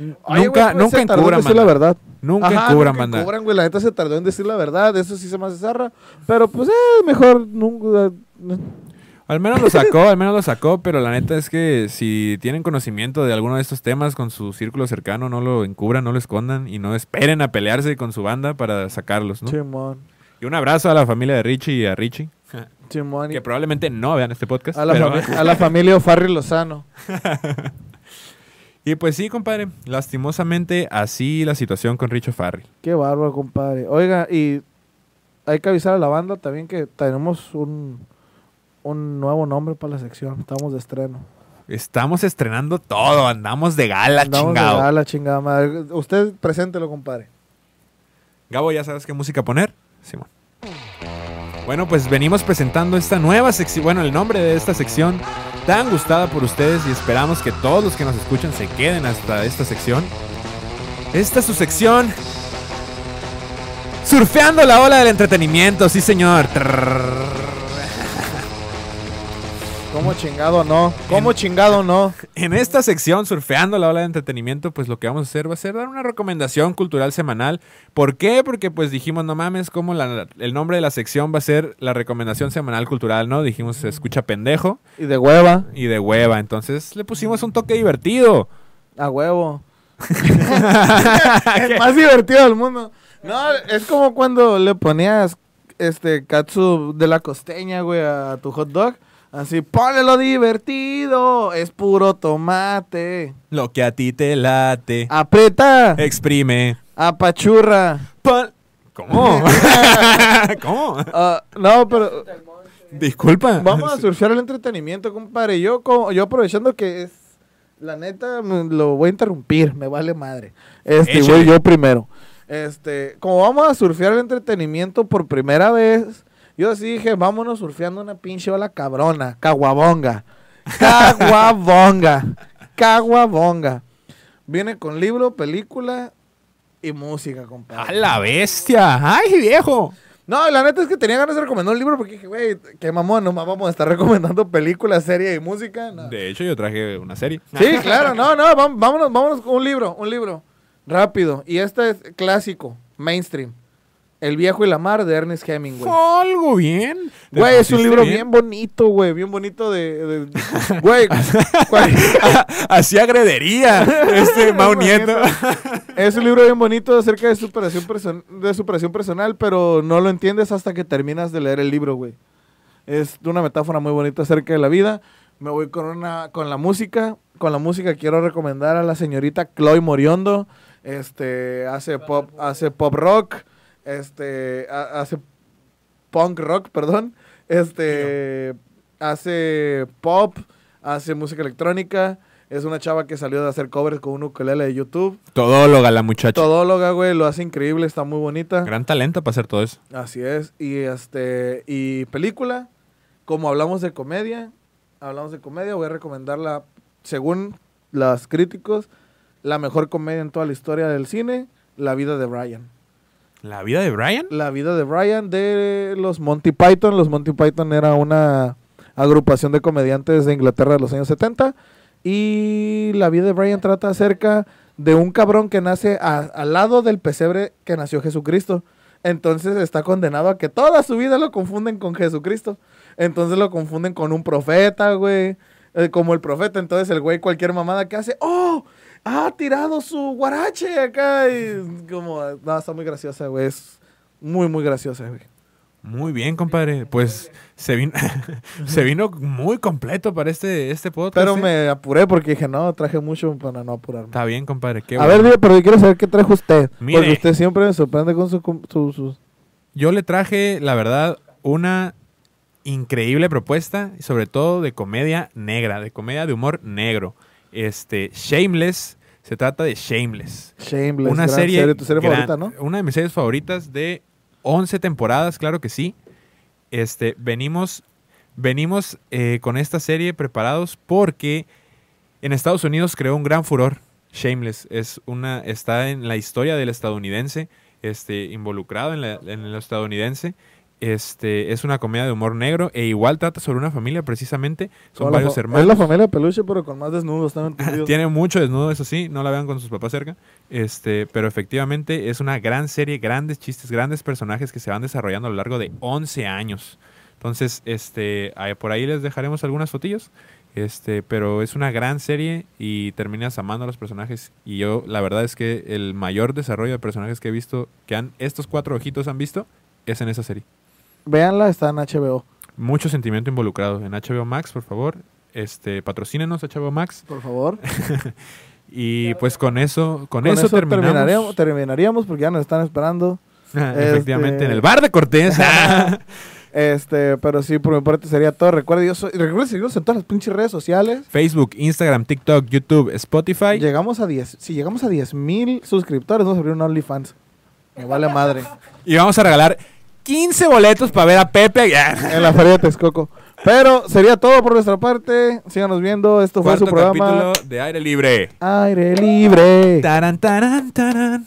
Oye, nunca, güey, pues, nunca se tardó en encubran, decir la verdad. Nunca Ajá, encubran, nunca banda. encubran, güey. La neta se tardó en decir la verdad. Eso sí se me hace zarra. Pero pues, eh, mejor nunca. Al menos lo sacó, al menos lo sacó, pero la neta es que si tienen conocimiento de alguno de estos temas con su círculo cercano, no lo encubran, no lo escondan y no esperen a pelearse con su banda para sacarlos, ¿no? Chimón. Y un abrazo a la familia de Richie y a Richie, Chimón. y- que probablemente no vean este podcast. A la, pero- a la familia Ofarri Lozano. Y pues sí, compadre, lastimosamente así la situación con Richo Farrell. Qué bárbaro, compadre. Oiga, y hay que avisar a la banda también que tenemos un, un nuevo nombre para la sección. Estamos de estreno. Estamos estrenando todo, andamos de gala, Andamos de chingado. gala, chingada madre. Usted preséntelo, compadre. Gabo, ¿ya sabes qué música poner? Simón. Bueno, pues venimos presentando esta nueva sección, bueno, el nombre de esta sección tan gustada por ustedes y esperamos que todos los que nos escuchan se queden hasta esta sección. Esta es su sección. Surfeando la ola del entretenimiento, sí señor. ¿Cómo chingado no? ¿Cómo En- chingado no? En esta sección, surfeando la ola de entretenimiento, pues lo que vamos a hacer va a ser dar una recomendación cultural semanal. ¿Por qué? Porque pues dijimos, no mames, como la- el nombre de la sección va a ser la recomendación semanal cultural, ¿no? Dijimos, se escucha pendejo Y de hueva. y de hueva. Entonces le pusimos un toque divertido. A huevo. el más divertido del mundo. No, es como cuando le ponías este katsu de la costeña, güey, a tu hot dog. Así, ponle lo divertido, es puro tomate. Lo que a ti te late. Aprieta, Exprime. apachurra. Pon- ¿Cómo? ¿Cómo? Ah, no, pero Disculpa. vamos a surfear el entretenimiento, compadre. Yo, yo aprovechando que es, la neta, me- lo voy a interrumpir, me vale madre. Este, voy yo primero. Este, como vamos a surfear el entretenimiento por primera vez, yo sí dije, vámonos surfeando una pinche ola cabrona, caguabonga. Caguabonga. Caguabonga. Viene con libro, película y música, ¡A compadre. la bestia! ¡Ay, viejo! No, la neta es que tenía ganas de recomendar un libro porque dije, güey, qué mamón, nomás vamos a estar recomendando películas, serie y música. No. De hecho, yo traje una serie. Sí, claro, no, no, vámonos, vámonos con un libro, un libro. Rápido. Y este es clásico, mainstream. El viejo y la mar de Ernest Hemingway. Algo bien. Güey, es un libro bien bonito, güey, bien bonito de... de- Güey, Así agredería este Mau Nieto. es un libro bien bonito acerca de superación, person- de superación personal, pero no lo entiendes hasta que terminas de leer el libro, güey. Es una metáfora muy bonita acerca de la vida. Me voy con una con la música. Con la música quiero recomendar a la señorita Chloe Moriondo. Este hace pop, hace pop rock, este ha- hace punk rock, perdón. Este hace pop, hace música electrónica. Es una chava que salió de hacer covers con un ukulele de YouTube. Todóloga la muchacha. Todóloga, güey, lo hace increíble, está muy bonita. Gran talento para hacer todo eso. Así es. Y este y película, como hablamos de comedia, hablamos de comedia, voy a recomendarla según los críticos, la mejor comedia en toda la historia del cine, La vida de Brian. ¿La vida de Brian? La vida de Brian de los Monty Python. Los Monty Python era una agrupación de comediantes de Inglaterra de los años 70. Y la vida de Brian trata acerca de un cabrón que nace al lado del pesebre que nació Jesucristo. Entonces está condenado a que toda su vida lo confunden con Jesucristo. Entonces lo confunden con un profeta, güey. eh, como el profeta. Entonces el güey, cualquier mamada que hace, ¡oh! Ha tirado su guarache acá. Y como, no, está muy graciosa, güey. Es muy, muy graciosa, güey. Muy bien, compadre. Pues se vino, se vino muy completo para este, este podcast. Pero ¿eh? me apuré porque dije, no, traje mucho para no apurarme. Está bien, compadre. Qué A bueno. ver, pero yo quiero saber qué trajo usted. Mire. Porque usted siempre me sorprende con su, com- su- sus... Yo le traje, la verdad, una increíble propuesta, y sobre todo de comedia negra, de comedia de humor negro. Este, Shameless, se trata de Shameless. Shameless. una gran serie, Tu serie gran- favorita, ¿no? Una de mis series favoritas de 11 temporadas, claro que sí. Este, venimos, venimos eh, con esta serie preparados porque en Estados Unidos creó un gran furor. Shameless es una, está en la historia del estadounidense, este, involucrado en, la- en lo estadounidense. Este, es una comedia de humor negro e igual trata sobre una familia precisamente. Son varios hermanos. Es la familia peluche, pero con más desnudos, ¿están entendidos? Tiene mucho desnudo, eso sí, no la vean con sus papás cerca. Este, pero efectivamente es una gran serie, grandes chistes, grandes personajes que se van desarrollando a lo largo de 11 años. Entonces, este, por ahí les dejaremos algunas fotillos. Este, pero es una gran serie y terminas amando a los personajes. Y yo, la verdad es que el mayor desarrollo de personajes que he visto, que han, estos cuatro ojitos han visto, es en esa serie. Véanla, está en HBO, Mucho sentimiento involucrado. En HBO Max, por favor, este, patrocínenos HBO Max. por favor. Y pues con eso, con, Con eso, eso terminaríamos porque ya nos están esperando. Efectivamente, Este- en el bar de Cortés. Este, pero sí, por mi parte sería todo. Recuerden, yo soy, recuerden seguirnos en todas las pinches redes sociales. Facebook, Instagram, TikTok, YouTube, Spotify. Llegamos a 10, si llegamos a 10 mil suscriptores, vamos a abrir un OnlyFans. Me vale madre. Y vamos a regalar 15 boletos para ver a Pepe. En la feria de Texcoco. Pero sería todo por nuestra parte. Síganos viendo. Esto fue su programa. capítulo de Aire Libre. Aire libre. Taran, taran, taran.